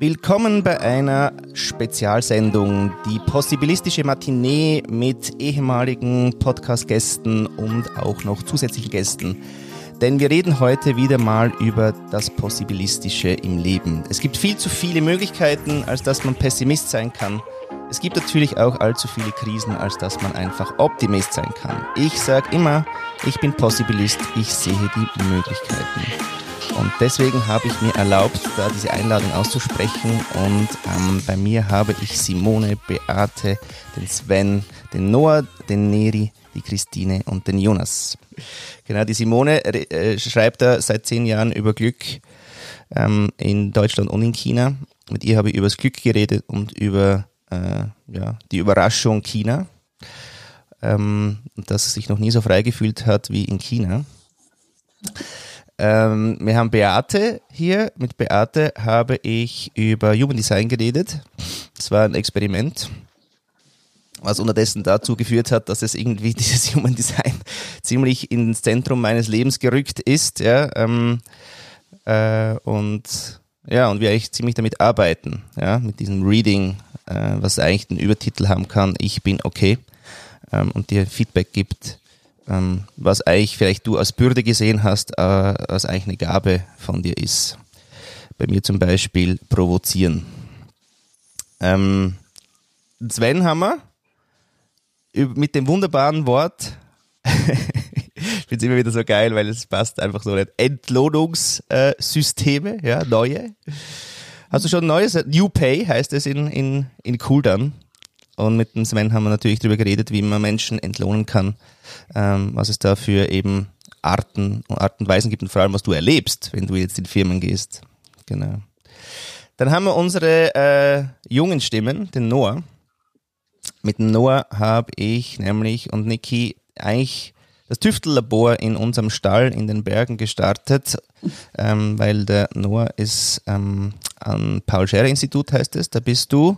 Willkommen bei einer Spezialsendung, die possibilistische Matinee mit ehemaligen Podcast-Gästen und auch noch zusätzlichen Gästen. Denn wir reden heute wieder mal über das Possibilistische im Leben. Es gibt viel zu viele Möglichkeiten, als dass man Pessimist sein kann. Es gibt natürlich auch allzu viele Krisen, als dass man einfach Optimist sein kann. Ich sage immer, ich bin Possibilist, ich sehe die Möglichkeiten. Und deswegen habe ich mir erlaubt, da diese Einladung auszusprechen. Und ähm, bei mir habe ich Simone, Beate, den Sven, den Noah, den Neri, die Christine und den Jonas. Genau, die Simone äh, schreibt da seit zehn Jahren über Glück ähm, in Deutschland und in China. Mit ihr habe ich über das Glück geredet und über äh, ja, die Überraschung China. Ähm, dass sie sich noch nie so frei gefühlt hat wie in China. Ähm, wir haben Beate hier. Mit Beate habe ich über Human Design geredet. Das war ein Experiment, was unterdessen dazu geführt hat, dass es irgendwie dieses Human Design ziemlich ins Zentrum meines Lebens gerückt ist. Ja, ähm, äh, und ja, und wir eigentlich ziemlich damit arbeiten, ja, mit diesem Reading, äh, was eigentlich den Übertitel haben kann, ich bin okay, ähm, und dir Feedback gibt, ähm, was eigentlich vielleicht du als Bürde gesehen hast, äh, als eigentlich eine Gabe von dir ist. Bei mir zum Beispiel provozieren. Ähm, Sven wir mit dem wunderbaren Wort, ich finde es immer wieder so geil, weil es passt einfach so nicht, Entlohnungssysteme, ja, neue. Hast du schon ein neues? New Pay heißt es in, in, in Cooldown. Und mit dem Sven haben wir natürlich darüber geredet, wie man Menschen entlohnen kann, ähm, was es da für eben Arten und Art und Weisen gibt und vor allem, was du erlebst, wenn du jetzt in Firmen gehst. Genau. Dann haben wir unsere äh, jungen Stimmen, den Noah. Mit dem Noah habe ich nämlich und Niki eigentlich das Tüftellabor in unserem Stall in den Bergen gestartet, ähm, weil der Noah ist ähm, am Paul-Scherrer-Institut, heißt es. Da bist du,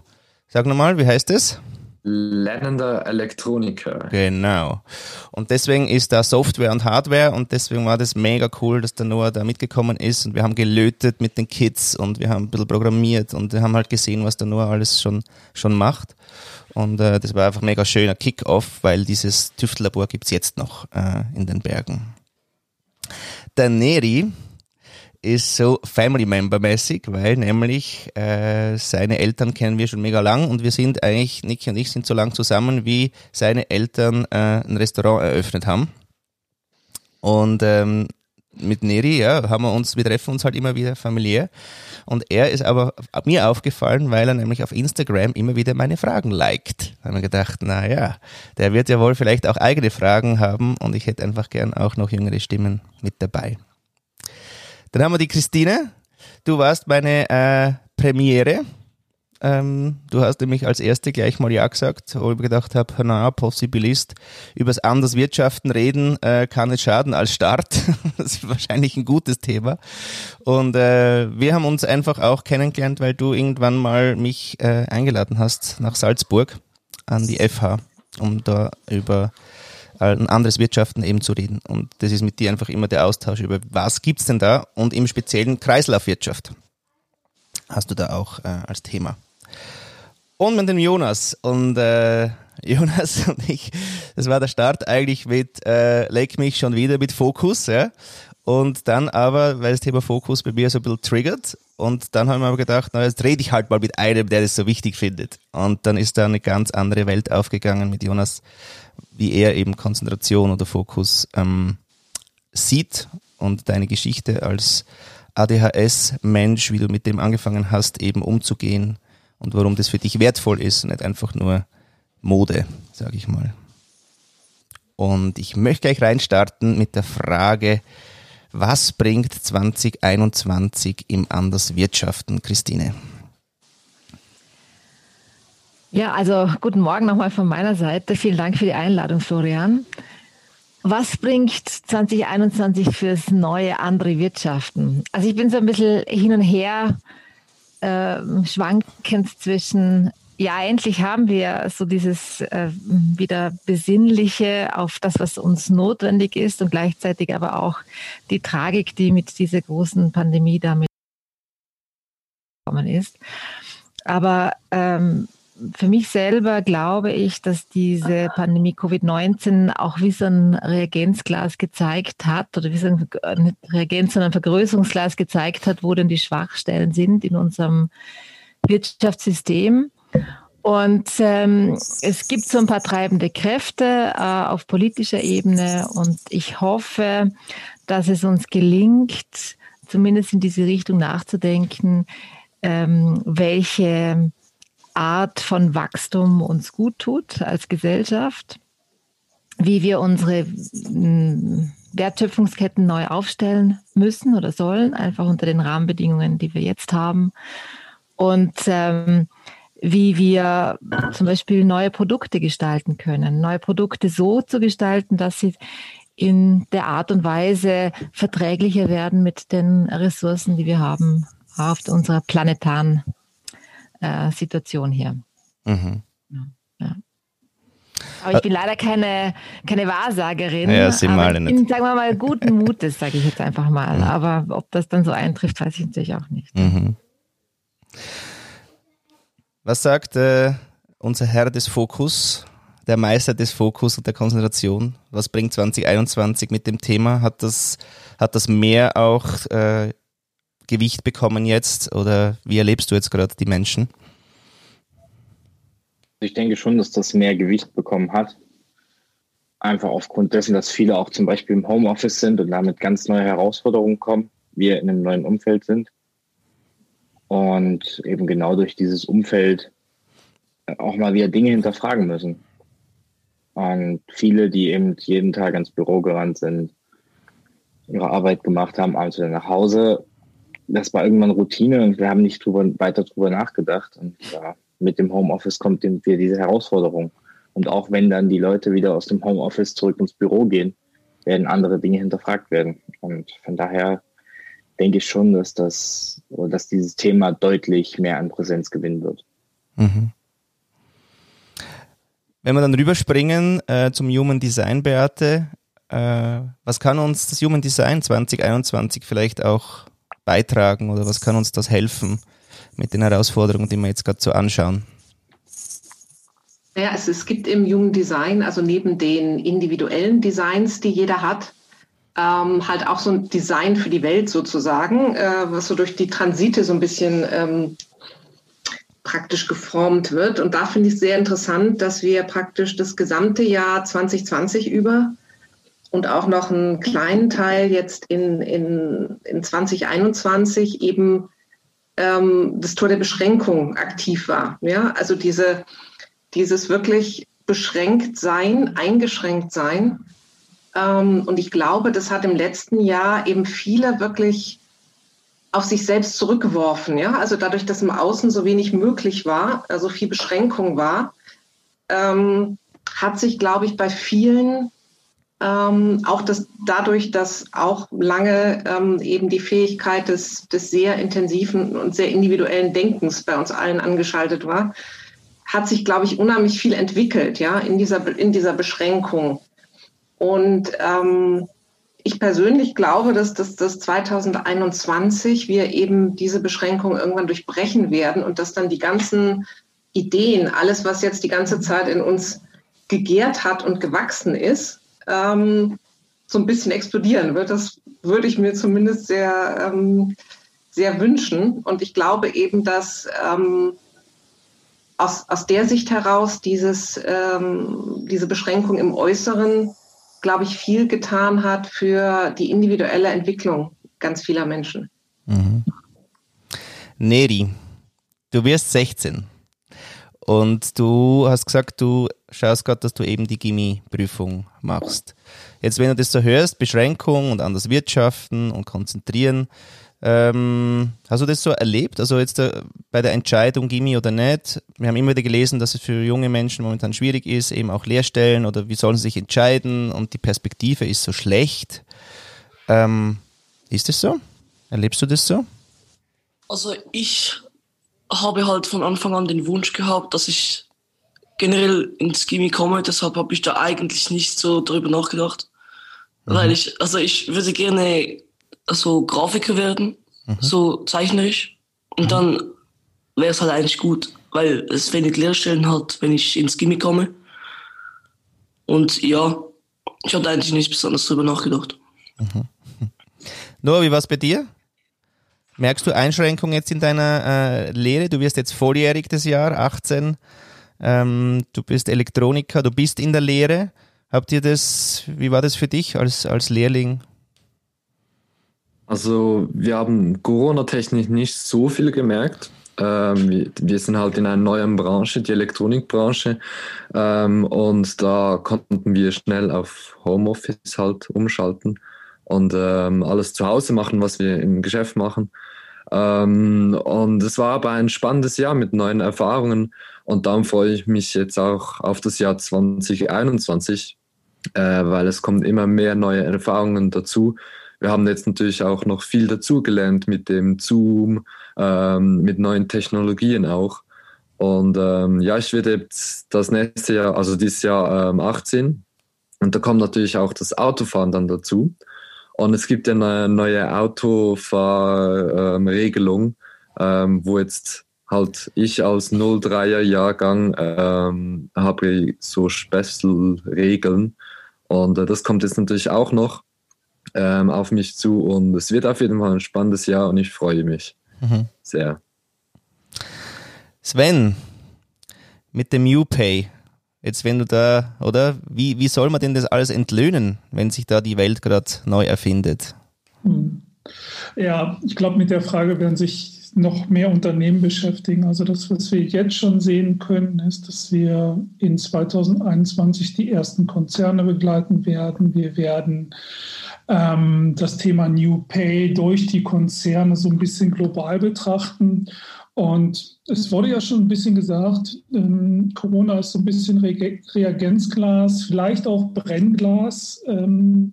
sag nochmal, wie heißt es? Lernender Elektroniker. Genau. Und deswegen ist da Software und Hardware und deswegen war das mega cool, dass der Noah da mitgekommen ist und wir haben gelötet mit den Kids und wir haben ein bisschen programmiert und wir haben halt gesehen, was der Noah alles schon, schon macht. Und äh, das war einfach ein mega schöner Kick-Off, weil dieses Tüftellabor gibt's jetzt noch äh, in den Bergen. Der Neri, ist so Family Member mäßig, weil nämlich äh, seine Eltern kennen wir schon mega lang und wir sind eigentlich, Niki und ich sind so lang zusammen, wie seine Eltern äh, ein Restaurant eröffnet haben. Und ähm, mit Neri, ja, haben wir uns, wir treffen uns halt immer wieder familiär. Und er ist aber mir aufgefallen, weil er nämlich auf Instagram immer wieder meine Fragen liked. Da haben wir gedacht, na ja, der wird ja wohl vielleicht auch eigene Fragen haben und ich hätte einfach gern auch noch jüngere Stimmen mit dabei. Dann haben wir die Christine. Du warst meine äh, Premiere. Ähm, du hast nämlich als erste gleich mal Ja gesagt, wo ich gedacht habe, na, Possibilist, übers anders Wirtschaften reden äh, kann nicht schaden als Start. das ist wahrscheinlich ein gutes Thema. Und äh, wir haben uns einfach auch kennengelernt, weil du irgendwann mal mich äh, eingeladen hast nach Salzburg an die FH, um da über ein anderes Wirtschaften eben zu reden. Und das ist mit dir einfach immer der Austausch über, was gibt's denn da und im speziellen Kreislaufwirtschaft hast du da auch äh, als Thema. Und mit dem Jonas und äh, Jonas und ich, das war der Start eigentlich mit äh, Leg mich schon wieder mit Fokus, ja. Und dann aber, weil das Thema Fokus bei mir so ein bisschen triggert, und dann haben wir aber gedacht, na, jetzt rede ich halt mal mit einem, der das so wichtig findet. Und dann ist da eine ganz andere Welt aufgegangen mit Jonas, wie er eben Konzentration oder Fokus ähm, sieht und deine Geschichte als ADHS-Mensch, wie du mit dem angefangen hast, eben umzugehen und warum das für dich wertvoll ist, nicht einfach nur Mode, sage ich mal. Und ich möchte gleich reinstarten mit der Frage, was bringt 2021 im Anderswirtschaften, Christine? Ja, also guten Morgen nochmal von meiner Seite. Vielen Dank für die Einladung, Florian. Was bringt 2021 fürs neue andere Wirtschaften? Also ich bin so ein bisschen hin und her äh, schwankend zwischen, ja, endlich haben wir so dieses äh, wieder Besinnliche auf das, was uns notwendig ist und gleichzeitig aber auch die Tragik, die mit dieser großen Pandemie damit gekommen ist. Aber ähm, für mich selber glaube ich, dass diese Pandemie Covid-19 auch wie so ein Reagenzglas gezeigt hat oder wie so ein nicht Reagenz, sondern Vergrößerungsglas gezeigt hat, wo denn die Schwachstellen sind in unserem Wirtschaftssystem. Und ähm, es gibt so ein paar treibende Kräfte äh, auf politischer Ebene und ich hoffe, dass es uns gelingt, zumindest in diese Richtung nachzudenken, ähm, welche Art von Wachstum uns gut tut als Gesellschaft, wie wir unsere hm, Wertschöpfungsketten neu aufstellen müssen oder sollen, einfach unter den Rahmenbedingungen, die wir jetzt haben. Und ähm, wie wir zum Beispiel neue Produkte gestalten können. Neue Produkte so zu gestalten, dass sie in der Art und Weise verträglicher werden mit den Ressourcen, die wir haben auf unserer planetaren äh, Situation hier. Mhm. Ja. Aber ich bin leider keine, keine Wahrsagerin. Ja, sind wir alle nicht. Bin, sagen wir mal, guten Mutes, sage ich jetzt einfach mal. Mhm. Aber ob das dann so eintrifft, weiß ich natürlich auch nicht. Mhm. Was sagt äh, unser Herr des Fokus, der Meister des Fokus und der Konzentration? Was bringt 2021 mit dem Thema? Hat das, hat das mehr auch äh, Gewicht bekommen jetzt oder wie erlebst du jetzt gerade die Menschen? Ich denke schon, dass das mehr Gewicht bekommen hat. Einfach aufgrund dessen, dass viele auch zum Beispiel im Homeoffice sind und damit ganz neue Herausforderungen kommen, wir in einem neuen Umfeld sind. Und eben genau durch dieses Umfeld auch mal wieder Dinge hinterfragen müssen. Und viele, die eben jeden Tag ins Büro gerannt sind, ihre Arbeit gemacht haben, abends wieder nach Hause, das war irgendwann Routine und wir haben nicht drüber, weiter drüber nachgedacht. Und ja, mit dem Homeoffice kommt wieder diese Herausforderung. Und auch wenn dann die Leute wieder aus dem Homeoffice zurück ins Büro gehen, werden andere Dinge hinterfragt werden. Und von daher denke ich schon, dass das, dass dieses Thema deutlich mehr an Präsenz gewinnen wird. Mhm. Wenn wir dann rüberspringen äh, zum Human Design, Beate, äh, was kann uns das Human Design 2021 vielleicht auch beitragen oder was kann uns das helfen mit den Herausforderungen, die wir jetzt gerade so anschauen? Ja, es, es gibt im Human Design, also neben den individuellen Designs, die jeder hat, ähm, halt auch so ein Design für die Welt sozusagen, äh, was so durch die Transite so ein bisschen ähm, praktisch geformt wird. Und da finde ich sehr interessant, dass wir praktisch das gesamte Jahr 2020 über und auch noch einen kleinen Teil jetzt in, in, in 2021 eben ähm, das Tor der Beschränkung aktiv war. Ja? Also diese, dieses wirklich beschränkt sein, eingeschränkt sein. Ähm, und ich glaube, das hat im letzten Jahr eben viele wirklich auf sich selbst zurückgeworfen. Ja? Also dadurch, dass im Außen so wenig möglich war, also viel Beschränkung war, ähm, hat sich, glaube ich, bei vielen ähm, auch das, dadurch, dass auch lange ähm, eben die Fähigkeit des, des sehr intensiven und sehr individuellen Denkens bei uns allen angeschaltet war, hat sich, glaube ich, unheimlich viel entwickelt, ja, in dieser, in dieser Beschränkung. Und ähm, ich persönlich glaube, dass das, das 2021 wir eben diese Beschränkung irgendwann durchbrechen werden und dass dann die ganzen Ideen, alles, was jetzt die ganze Zeit in uns gegärt hat und gewachsen ist, ähm, so ein bisschen explodieren wird. Das würde ich mir zumindest sehr, ähm, sehr wünschen. Und ich glaube eben, dass ähm, aus, aus der Sicht heraus dieses, ähm, diese Beschränkung im Äußeren, glaube ich, viel getan hat für die individuelle Entwicklung ganz vieler Menschen. Mhm. Neri, du wirst 16 und du hast gesagt, du schaust gerade, dass du eben die Gimmi-Prüfung machst. Jetzt, wenn du das so hörst, Beschränkung und anders wirtschaften und konzentrieren, ähm, hast du das so erlebt? Also jetzt äh, bei der Entscheidung Gimmi oder nicht? Wir haben immer wieder gelesen, dass es für junge Menschen momentan schwierig ist, eben auch Lehrstellen oder wie sollen sie sich entscheiden und die Perspektive ist so schlecht. Ähm, ist das so? Erlebst du das so? Also ich habe halt von Anfang an den Wunsch gehabt, dass ich generell ins Gimmi komme. Deshalb habe ich da eigentlich nicht so drüber nachgedacht. Mhm. Weil ich, also ich würde gerne so Grafiker werden, mhm. so zeichnerisch. Und mhm. dann wäre es halt eigentlich gut, weil es wenig Lehrstellen hat, wenn ich ins Gimmi komme. Und ja, ich hatte eigentlich nicht besonders drüber nachgedacht. Mhm. Noah, wie war es bei dir? Merkst du Einschränkungen jetzt in deiner äh, Lehre? Du wirst jetzt volljährig das Jahr, 18. Ähm, du bist Elektroniker, du bist in der Lehre. Habt ihr das, wie war das für dich als, als Lehrling? Also wir haben Corona-technisch nicht so viel gemerkt. Ähm, wir, wir, sind halt in einer neuen Branche, die Elektronikbranche. Ähm, und da konnten wir schnell auf Homeoffice halt umschalten und ähm, alles zu Hause machen, was wir im Geschäft machen. Ähm, und es war aber ein spannendes Jahr mit neuen Erfahrungen. Und darum freue ich mich jetzt auch auf das Jahr 2021, äh, weil es kommen immer mehr neue Erfahrungen dazu wir haben jetzt natürlich auch noch viel dazugelernt mit dem Zoom, ähm, mit neuen Technologien auch. Und ähm, ja, ich werde jetzt das nächste Jahr, also dieses Jahr ähm, 18. Und da kommt natürlich auch das Autofahren dann dazu. Und es gibt ja eine neue Autofahrregelung, ähm, wo jetzt halt ich als 03er Jahrgang ähm, habe so Special-Regeln. Und äh, das kommt jetzt natürlich auch noch ähm, auf mich zu und es wird auf jeden Fall ein spannendes Jahr und ich freue mich mhm. sehr. Sven, mit dem UPay, jetzt wenn du da, oder wie, wie soll man denn das alles entlöhnen, wenn sich da die Welt gerade neu erfindet? Hm. Ja, ich glaube, mit der Frage werden sich noch mehr Unternehmen beschäftigen. Also das, was wir jetzt schon sehen können, ist, dass wir in 2021 die ersten Konzerne begleiten werden. Wir werden ähm, das Thema New Pay durch die Konzerne so ein bisschen global betrachten. Und es wurde ja schon ein bisschen gesagt, ähm, Corona ist so ein bisschen Re Reagenzglas, vielleicht auch Brennglas. Ähm,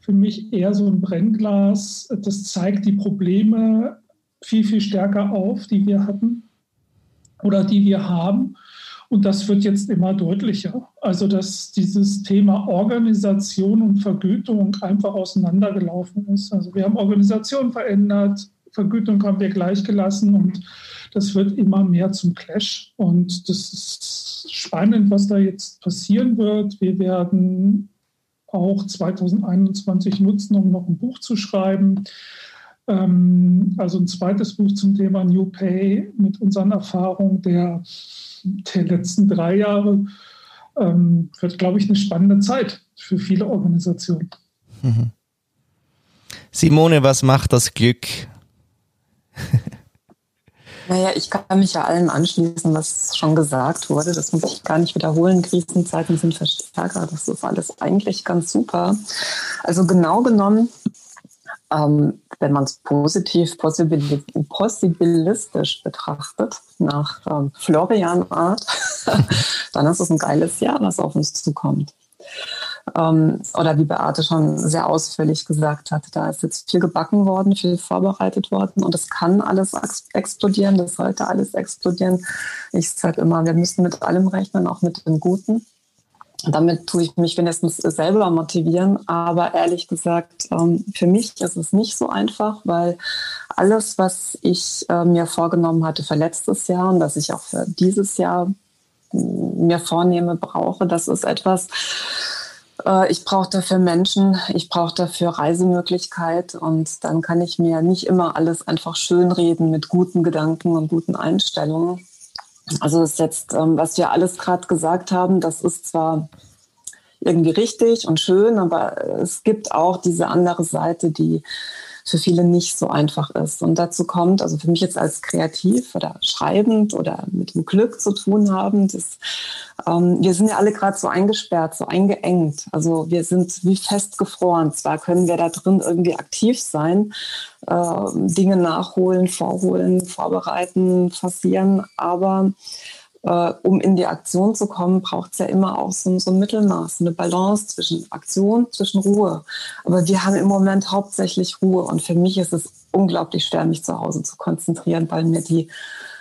für mich eher so ein Brennglas. Das zeigt die Probleme viel, viel stärker auf, die wir hatten oder die wir haben. Und das wird jetzt immer deutlicher. Also, dass dieses Thema Organisation und Vergütung einfach auseinandergelaufen ist. Also, wir haben Organisation verändert, Vergütung haben wir gleich gelassen und das wird immer mehr zum Clash. Und das ist spannend, was da jetzt passieren wird. Wir werden auch 2021 nutzen, um noch ein Buch zu schreiben. Ähm, also ein zweites Buch zum Thema New Pay mit unseren Erfahrungen der der letzten drei Jahre ähm, wird, glaube ich, eine spannende Zeit für viele Organisationen. Mhm. Simone, was macht das Glück? Naja, ich kann mich ja allem anschließen, was schon gesagt wurde. Das muss ich gar nicht wiederholen. Krisenzeiten sind Verstärker. Das ist alles eigentlich ganz super. Also genau genommen ähm, wenn man es positiv, possibilistisch betrachtet, nach ähm, Florian-Art, dann ist es ein geiles Jahr, was auf uns zukommt. Ähm, oder wie Beate schon sehr ausführlich gesagt hat, da ist jetzt viel gebacken worden, viel vorbereitet worden und es kann alles explodieren, das sollte alles explodieren. Ich sage immer, wir müssen mit allem rechnen, auch mit dem Guten. Damit tue ich mich wenigstens selber motivieren. Aber ehrlich gesagt, ähm, für mich ist es nicht so einfach, weil alles, was ich äh, mir vorgenommen hatte für letztes Jahr und das ich auch für dieses Jahr mir vornehme, brauche, das ist etwas, ich brauche dafür Menschen, ich brauche dafür Reisemöglichkeit und dann kann ich mir nicht immer alles einfach schönreden mit guten Gedanken und guten Einstellungen. Also das ist jetzt, ähm, was wir alles gerade gesagt haben, das ist zwar irgendwie richtig und schön, aber es gibt auch diese andere Seite, die für viele nicht so einfach ist. Und dazu kommt, also für mich jetzt als kreativ oder schreibend oder mit dem Glück zu tun haben, dass, ähm, wir sind ja alle gerade so eingesperrt, so eingeengt. Also wir sind wie festgefroren. Zwar können wir da drin irgendwie aktiv sein, äh, Dinge nachholen, vorholen, vorbereiten, forcieren, aber äh, um in die Aktion zu kommen, braucht es ja immer auch so, so, ein Mittelmaß, eine Balance zwischen Aktion, zwischen Ruhe. Aber wir haben im Moment hauptsächlich Ruhe und für mich ist es unglaublich schwer, mich zu Hause zu konzentrieren, weil mir die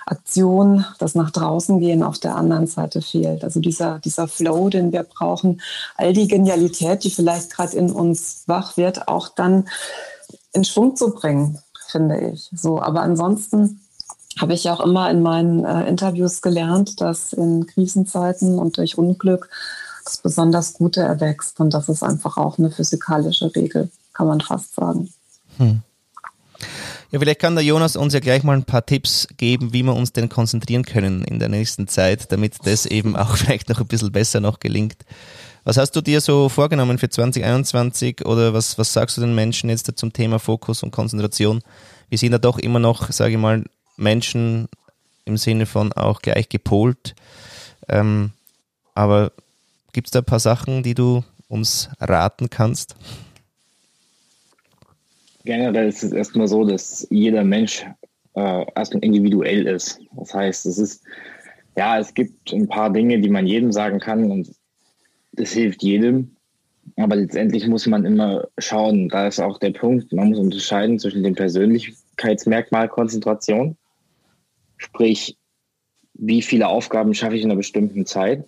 Aktion, das nach draußen gehen auf der anderen Seite fehlt. Also dieser, dieser Flow, den wir brauchen, all die Genialität, die vielleicht gerade in uns wach wird, auch dann in Schwung zu bringen, finde ich. So, aber ansonsten habe ich auch immer in meinen äh, Interviews gelernt, dass in Krisenzeiten und durch Unglück das besonders Gute erwächst. Und das ist einfach auch eine physikalische Regel, kann man fast sagen. Hm. Ja, vielleicht kann der Jonas uns ja gleich mal ein paar Tipps geben, wie wir uns denn konzentrieren können in der nächsten Zeit, damit das eben auch vielleicht noch ein bisschen besser noch gelingt. Was hast du dir so vorgenommen für 2021 oder was, was sagst du den Menschen jetzt zum Thema Fokus und Konzentration? Wir sind ja doch immer noch, sage ich mal, Menschen im Sinne von auch gleich gepolt. Ähm, aber gibt es da ein paar Sachen, die du uns raten kannst? Generell ist es erstmal so, dass jeder Mensch äh, erstmal individuell ist. Das heißt, es ist, ja, es gibt ein paar Dinge, die man jedem sagen kann und das hilft jedem. Aber letztendlich muss man immer schauen, da ist auch der Punkt, man muss unterscheiden zwischen dem Persönlichkeitsmerkmal Konzentration, sprich, wie viele Aufgaben schaffe ich in einer bestimmten Zeit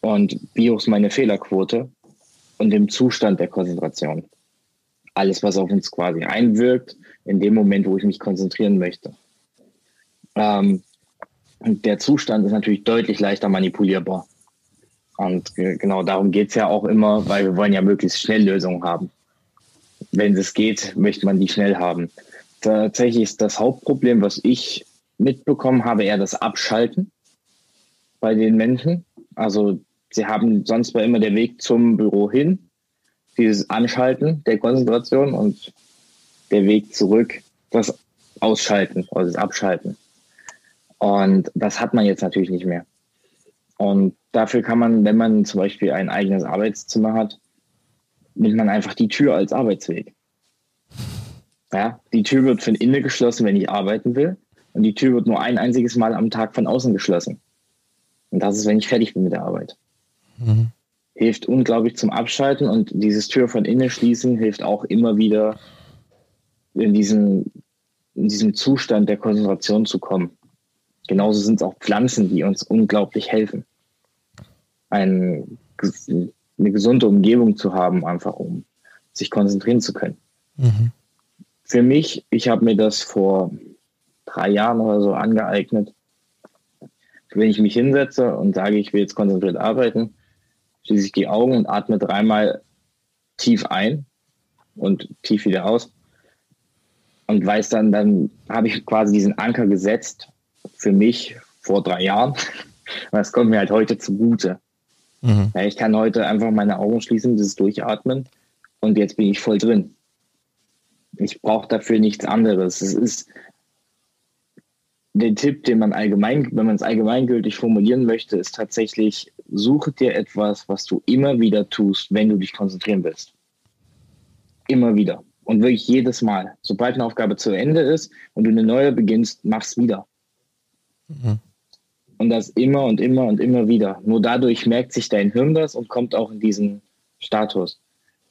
und wie hoch ist meine Fehlerquote und dem Zustand der Konzentration alles, was auf uns quasi einwirkt, in dem Moment, wo ich mich konzentrieren möchte. Ähm, der Zustand ist natürlich deutlich leichter manipulierbar. Und genau darum geht es ja auch immer, weil wir wollen ja möglichst schnell Lösungen haben. Wenn es geht, möchte man die schnell haben. Tatsächlich ist das Hauptproblem, was ich mitbekommen habe, eher das Abschalten bei den Menschen. Also sie haben sonst war immer der Weg zum Büro hin dieses Anschalten der Konzentration und der Weg zurück, das Ausschalten oder das Abschalten. Und das hat man jetzt natürlich nicht mehr. Und dafür kann man, wenn man zum Beispiel ein eigenes Arbeitszimmer hat, nimmt man einfach die Tür als Arbeitsweg. Ja, die Tür wird von innen geschlossen, wenn ich arbeiten will. Und die Tür wird nur ein einziges Mal am Tag von außen geschlossen. Und das ist, wenn ich fertig bin mit der Arbeit. Mhm hilft unglaublich zum Abschalten und dieses Tür von innen schließen hilft auch immer wieder in diesen, in diesem Zustand der Konzentration zu kommen. Genauso sind es auch Pflanzen, die uns unglaublich helfen. Ein, eine gesunde Umgebung zu haben, einfach um sich konzentrieren zu können. Mhm. Für mich, ich habe mir das vor drei Jahren oder so angeeignet. Wenn ich mich hinsetze und sage, ich will jetzt konzentriert arbeiten, schließe ich die Augen und atme dreimal tief ein und tief wieder aus. Und weiß dann, dann habe ich quasi diesen Anker gesetzt für mich vor drei Jahren. Das kommt mir halt heute zugute. Mhm. Ja, ich kann heute einfach meine Augen schließen, dieses Durchatmen und jetzt bin ich voll drin. Ich brauche dafür nichts anderes. Es ist der Tipp, den man allgemein, wenn man es allgemeingültig formulieren möchte, ist tatsächlich, suche dir etwas, was du immer wieder tust, wenn du dich konzentrieren willst. Immer wieder. Und wirklich jedes Mal. Sobald eine Aufgabe zu Ende ist und du eine neue beginnst, mach's wieder. Mhm. Und das immer und immer und immer wieder. Nur dadurch merkt sich dein Hirn das und kommt auch in diesen Status.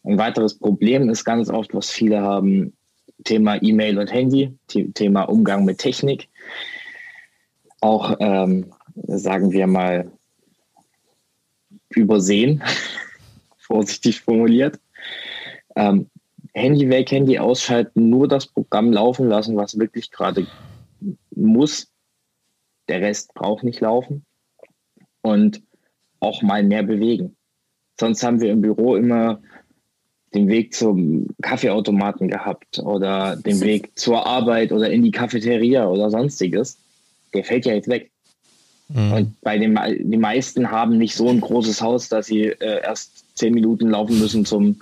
Ein weiteres Problem ist ganz oft, was viele haben, Thema E-Mail und Handy, Thema Umgang mit Technik auch, ähm, sagen wir mal, übersehen, vorsichtig formuliert. Ähm, Handy weg, Handy ausschalten, nur das Programm laufen lassen, was wirklich gerade muss. Der Rest braucht nicht laufen. Und auch mal mehr bewegen. Sonst haben wir im Büro immer den Weg zum Kaffeeautomaten gehabt oder den Weg zur Arbeit oder in die Cafeteria oder sonstiges der fällt ja jetzt weg. Mhm. Und bei den die meisten haben nicht so ein großes Haus, dass sie äh, erst zehn Minuten laufen müssen zum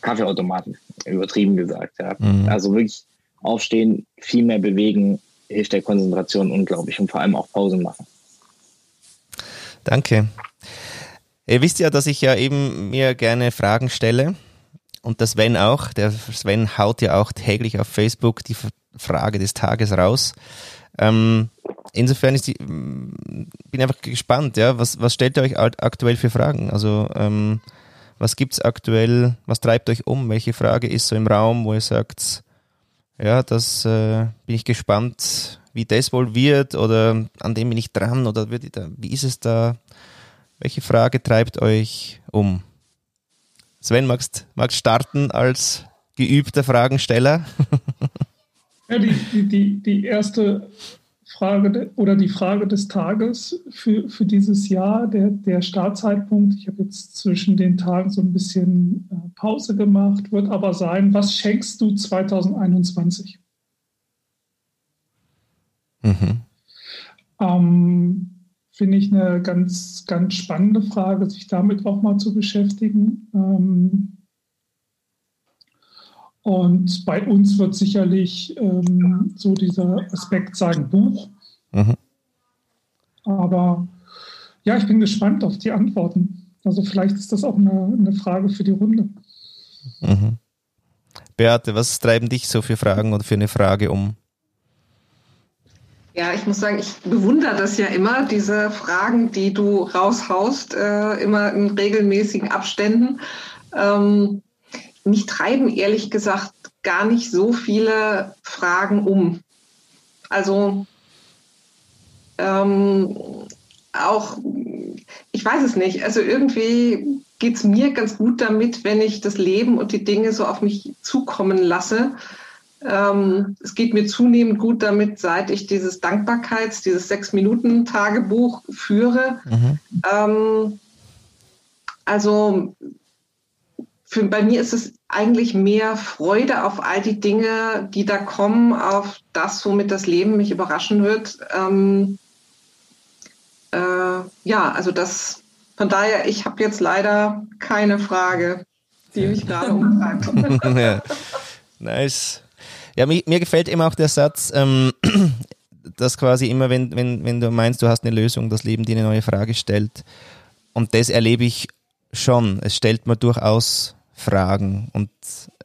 Kaffeeautomaten, übertrieben gesagt. Ja. Mhm. Also wirklich aufstehen, viel mehr bewegen, hilft der Konzentration unglaublich und vor allem auch Pausen machen. Danke. Ihr wisst ja, dass ich ja eben mir gerne Fragen stelle und der Sven auch. Der Sven haut ja auch täglich auf Facebook die Frage des Tages raus. Ähm, insofern ist die, bin einfach gespannt, ja, was, was stellt ihr euch aktuell für Fragen? Also ähm, was gibt's aktuell, was treibt euch um? Welche Frage ist so im Raum, wo ihr sagt, ja, das äh, bin ich gespannt, wie das wohl wird oder an dem bin ich dran oder wird da, wie ist es da? Welche Frage treibt euch um? Sven, magst, magst starten als geübter Fragensteller? Ja, die, die, die, erste Frage oder die Frage des Tages für, für dieses Jahr, der, der Startzeitpunkt. Ich habe jetzt zwischen den Tagen so ein bisschen äh, Pause gemacht, wird aber sein, was schenkst du 2021? Mhm. Ähm, Finde ich eine ganz, ganz spannende Frage, sich damit auch mal zu beschäftigen. Ähm, und bei uns wird sicherlich ähm, so dieser Aspekt sein Buch. Mhm. Aber ja, ich bin gespannt auf die Antworten. Also vielleicht ist das auch eine, eine Frage für die Runde. Mhm. Beate, was treiben dich so für Fragen oder für eine Frage um? Ja, ich muss sagen, ich bewundere das ja immer, diese Fragen, die du raushaust, äh, immer in regelmäßigen Abständen. Ähm, mich treiben ehrlich gesagt gar nicht so viele Fragen um. Also ähm, auch, ich weiß es nicht, also irgendwie geht es mir ganz gut damit, wenn ich das Leben und die Dinge so auf mich zukommen lasse. Ähm, es geht mir zunehmend gut damit, seit ich dieses Dankbarkeits-, dieses Sechs-Minuten-Tagebuch führe. Mhm. Ähm, also für, bei mir ist es eigentlich mehr Freude auf all die Dinge, die da kommen, auf das, womit das Leben mich überraschen wird. Ähm, äh, ja, also das, von daher, ich habe jetzt leider keine Frage, die mich gerade umtreibt. ja. Nice. Ja, mir, mir, gefällt immer auch der Satz, ähm, dass quasi immer, wenn, wenn, wenn du meinst, du hast eine Lösung, das Leben dir eine neue Frage stellt. Und das erlebe ich schon. Es stellt mir durchaus Fragen und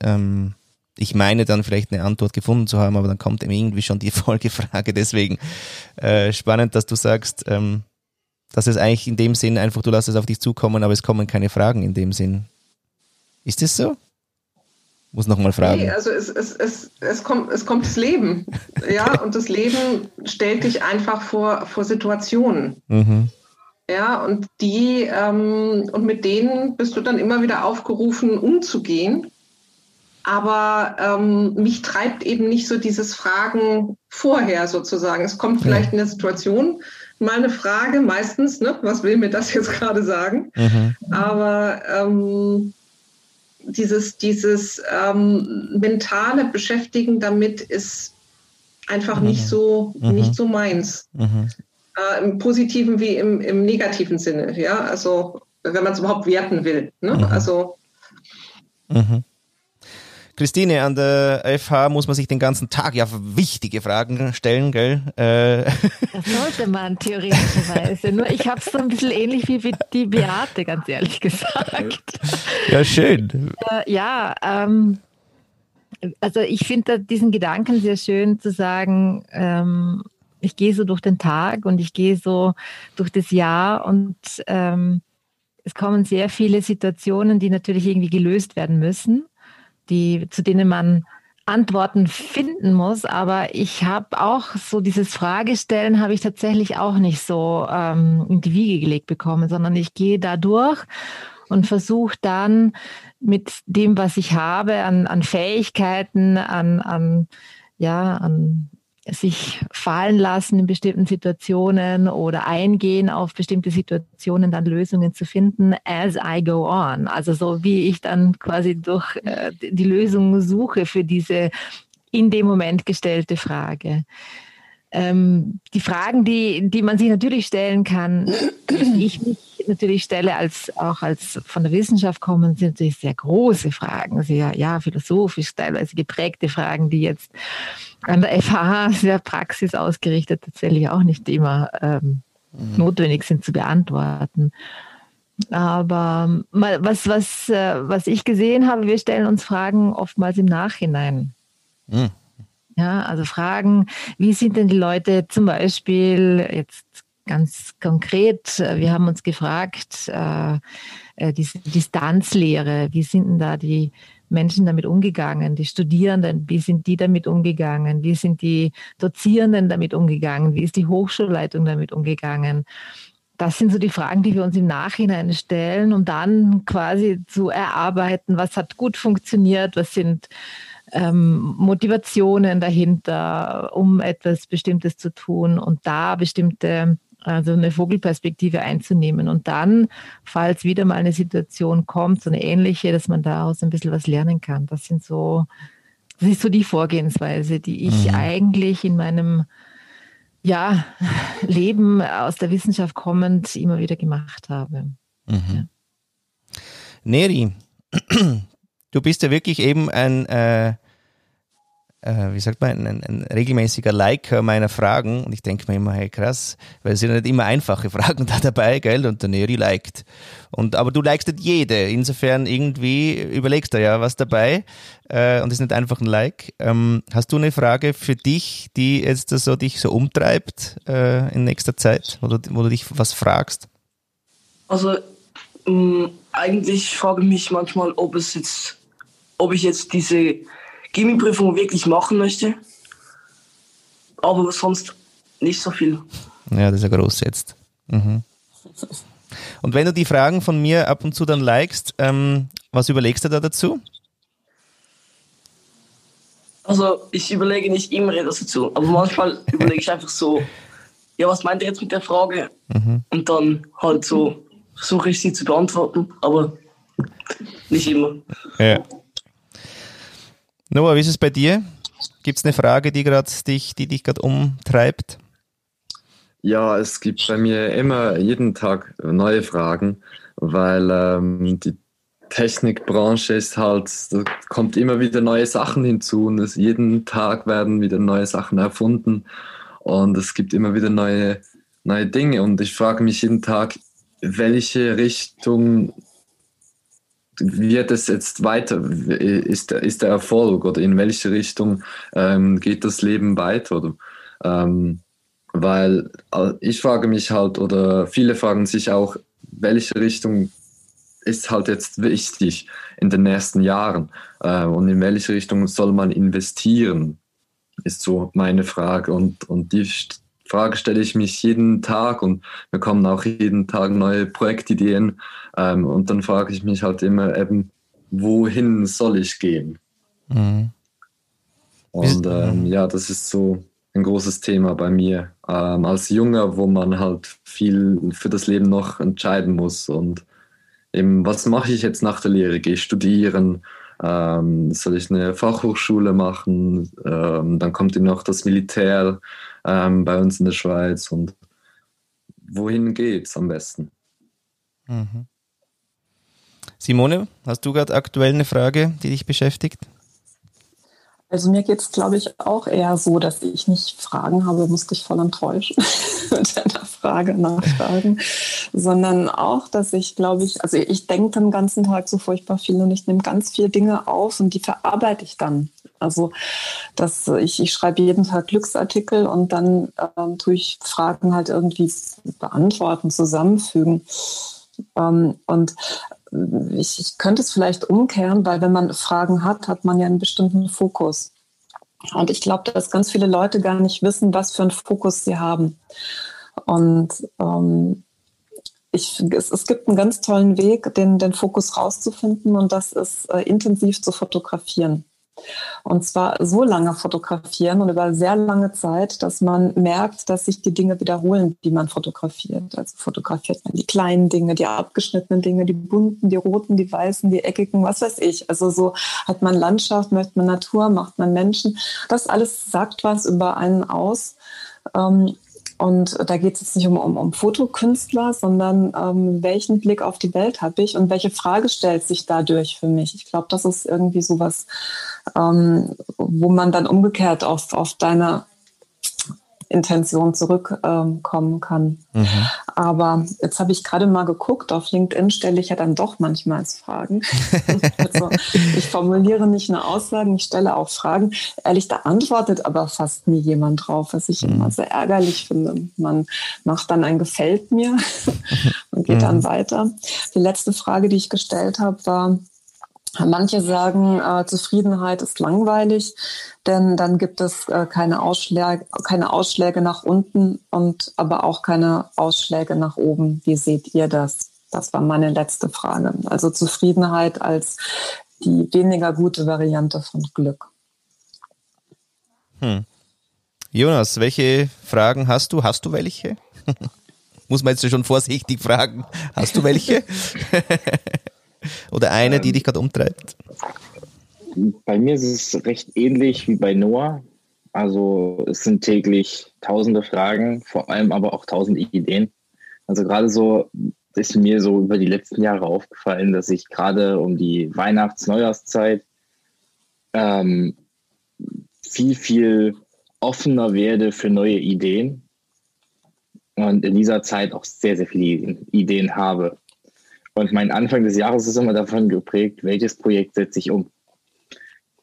ähm, ich meine dann vielleicht eine Antwort gefunden zu haben, aber dann kommt irgendwie schon die Folgefrage. Deswegen äh, spannend, dass du sagst, ähm, dass es eigentlich in dem Sinn einfach, du lässt es auf dich zukommen, aber es kommen keine Fragen in dem Sinn. Ist das so? Muss nochmal fragen. Nee, also es, es, es, es, kommt, es kommt das Leben. ja, und das Leben stellt dich einfach vor, vor Situationen. Mhm. Ja, und die, ähm, und mit denen bist du dann immer wieder aufgerufen, umzugehen. Aber ähm, mich treibt eben nicht so dieses Fragen vorher sozusagen. Es kommt vielleicht ja. in der Situation mal eine Frage, meistens, ne? was will mir das jetzt gerade sagen? Mhm. Aber ähm, dieses, dieses ähm, mentale Beschäftigen damit ist einfach mhm. nicht so, mhm. nicht so meins. Äh, im positiven wie im, im negativen Sinne. Ja, also wenn man es überhaupt werten will. Ne? Mhm. Also. Mhm. Christine, an der FH muss man sich den ganzen Tag ja wichtige Fragen stellen, gell? Äh. Das sollte man theoretischerweise. Nur ich habe es so ein bisschen ähnlich wie die Beate, ganz ehrlich gesagt. Ja, schön. Äh, ja, ähm, also ich finde diesen Gedanken sehr schön zu sagen, ähm, ich gehe so durch den Tag und ich gehe so durch das Jahr und ähm, es kommen sehr viele Situationen, die natürlich irgendwie gelöst werden müssen, die, zu denen man Antworten finden muss. Aber ich habe auch so dieses Fragestellen habe ich tatsächlich auch nicht so ähm, in die Wiege gelegt bekommen, sondern ich gehe da durch und versuche dann mit dem, was ich habe, an, an Fähigkeiten, an, an ja, an sich fallen lassen in bestimmten Situationen oder eingehen auf bestimmte Situationen, dann Lösungen zu finden as I go on. Also so wie ich dann quasi durch äh, die Lösung suche für diese in dem Moment gestellte Frage. Ähm, die Fragen, die, die man sich natürlich stellen kann, die ich mich natürlich stelle, als auch als von der Wissenschaft kommen, sind natürlich sehr große Fragen, sehr ja, philosophisch teilweise geprägte Fragen, die jetzt an der FH sehr praxisausgerichtet tatsächlich auch nicht immer ähm, mhm. notwendig sind zu beantworten. Aber was, was, äh, was ich gesehen habe, wir stellen uns Fragen oftmals im Nachhinein. Mhm. Ja, also Fragen, wie sind denn die Leute zum Beispiel jetzt ganz konkret, wir haben uns gefragt, äh, äh diese Distanzlehre, wie sind denn da die Menschen damit umgegangen, die Studierenden, wie sind die damit umgegangen, wie sind die Dozierenden damit umgegangen, wie ist die Hochschulleitung damit umgegangen. Das sind so die Fragen, die wir uns im Nachhinein stellen, um dann quasi zu erarbeiten, was hat gut funktioniert, was sind ähm, Motivationen dahinter, um etwas Bestimmtes zu tun und da bestimmte also eine Vogelperspektive einzunehmen. Und dann, falls wieder mal eine Situation kommt, so eine ähnliche, dass man daraus ein bisschen was lernen kann. Das sind so, das ist so die Vorgehensweise, die ich mhm. eigentlich in meinem ja, Leben aus der Wissenschaft kommend immer wieder gemacht habe. Mhm. Ja. Neri, du bist ja wirklich eben ein äh, wie sagt man, ein, ein, regelmäßiger Liker meiner Fragen. Und ich denke mir immer, hey krass, weil es sind nicht immer einfache Fragen da dabei, gell? Und der Neri liked. Und, aber du likest nicht jede. Insofern irgendwie überlegst du ja was dabei. Äh, und ist nicht einfach ein Like. Ähm, hast du eine Frage für dich, die jetzt so dich so umtreibt äh, in nächster Zeit, wo du, wo du dich was fragst? Also mh, eigentlich frage ich mich manchmal, ob es jetzt, ob ich jetzt diese Chemieprüfung wirklich machen möchte. Aber sonst nicht so viel. Ja, das ist ja groß jetzt. Mhm. Und wenn du die Fragen von mir ab und zu dann likest, ähm, was überlegst du da dazu? Also ich überlege nicht immer etwas dazu, aber manchmal überlege ich einfach so, ja, was meint ihr jetzt mit der Frage? Mhm. Und dann halt so versuche ich sie zu beantworten, aber nicht immer. Ja. Noah, wie ist es bei dir? Gibt es eine Frage, die, dich, die dich gerade umtreibt? Ja, es gibt bei mir immer jeden Tag neue Fragen, weil ähm, die Technikbranche ist halt, da kommt immer wieder neue Sachen hinzu und es, jeden Tag werden wieder neue Sachen erfunden und es gibt immer wieder neue, neue Dinge und ich frage mich jeden Tag, welche Richtung wird es jetzt weiter? Ist, ist der Erfolg oder in welche Richtung ähm, geht das Leben weiter? Oder, ähm, weil äh, ich frage mich halt, oder viele fragen sich auch, welche Richtung ist halt jetzt wichtig in den nächsten Jahren äh, und in welche Richtung soll man investieren, ist so meine Frage. Und, und die Frage stelle ich mich jeden Tag und wir bekommen auch jeden Tag neue Projektideen. Ähm, und dann frage ich mich halt immer eben, wohin soll ich gehen? Mhm. Und ähm, ja, das ist so ein großes Thema bei mir ähm, als Junger, wo man halt viel für das Leben noch entscheiden muss. Und eben, was mache ich jetzt nach der Lehre? Gehe ich studieren? Ähm, soll ich eine Fachhochschule machen? Ähm, dann kommt eben noch das Militär ähm, bei uns in der Schweiz und wohin geht es am besten? Mhm. Simone, hast du gerade aktuell eine Frage, die dich beschäftigt? Also mir geht es, glaube ich, auch eher so, dass ich nicht Fragen habe, musste ich voll enttäuschen mit einer Frage nachfragen, sondern auch, dass ich, glaube ich, also ich denke den ganzen Tag so furchtbar viel und ich nehme ganz viele Dinge auf und die verarbeite ich dann. Also dass ich, ich schreibe jeden Tag Glücksartikel und dann ähm, tue ich Fragen halt irgendwie beantworten, zusammenfügen. Ähm, und ich, ich könnte es vielleicht umkehren, weil wenn man Fragen hat, hat man ja einen bestimmten Fokus. Und ich glaube, dass ganz viele Leute gar nicht wissen, was für einen Fokus sie haben. Und ähm, ich, es, es, gibt einen ganz tollen Weg, den, den Fokus rauszufinden, und das ist äh, intensiv zu fotografieren. Und zwar so lange fotografieren und über sehr lange Zeit, dass man merkt, dass sich die Dinge wiederholen, die man fotografiert. Also fotografiert man die kleinen Dinge, die abgeschnittenen Dinge, die bunten, die roten, die weißen, die eckigen, was weiß ich. Also so hat man Landschaft, möchte man Natur, macht man Menschen. Das alles sagt was über einen aus. Ähm, und da geht es jetzt nicht um, um, um Fotokünstler, sondern ähm, welchen Blick auf die Welt habe ich und welche Frage stellt sich dadurch für mich. Ich glaube, das ist irgendwie sowas, ähm, wo man dann umgekehrt auf, auf deine Intention zurückkommen ähm, kann. Mhm. Aber jetzt habe ich gerade mal geguckt, auf LinkedIn stelle ich ja dann doch manchmal Fragen. also ich formuliere nicht nur Aussagen, ich stelle auch Fragen. Ehrlich, da antwortet aber fast nie jemand drauf, was ich mhm. immer sehr ärgerlich finde. Man macht dann ein Gefällt mir und geht mhm. dann weiter. Die letzte Frage, die ich gestellt habe, war, Manche sagen, äh, Zufriedenheit ist langweilig, denn dann gibt es äh, keine, Ausschläge, keine Ausschläge nach unten und aber auch keine Ausschläge nach oben. Wie seht ihr das? Das war meine letzte Frage. Also Zufriedenheit als die weniger gute Variante von Glück. Hm. Jonas, welche Fragen hast du? Hast du welche? Muss man jetzt schon vorsichtig fragen. Hast du welche? Oder eine, die ähm, dich gerade umtreibt? Bei mir ist es recht ähnlich wie bei Noah. Also es sind täglich tausende Fragen, vor allem aber auch tausende Ideen. Also gerade so ist mir so über die letzten Jahre aufgefallen, dass ich gerade um die Weihnachts-Neujahrszeit ähm, viel, viel offener werde für neue Ideen und in dieser Zeit auch sehr, sehr viele Ideen habe. Und mein Anfang des Jahres ist immer davon geprägt, welches Projekt setze ich um?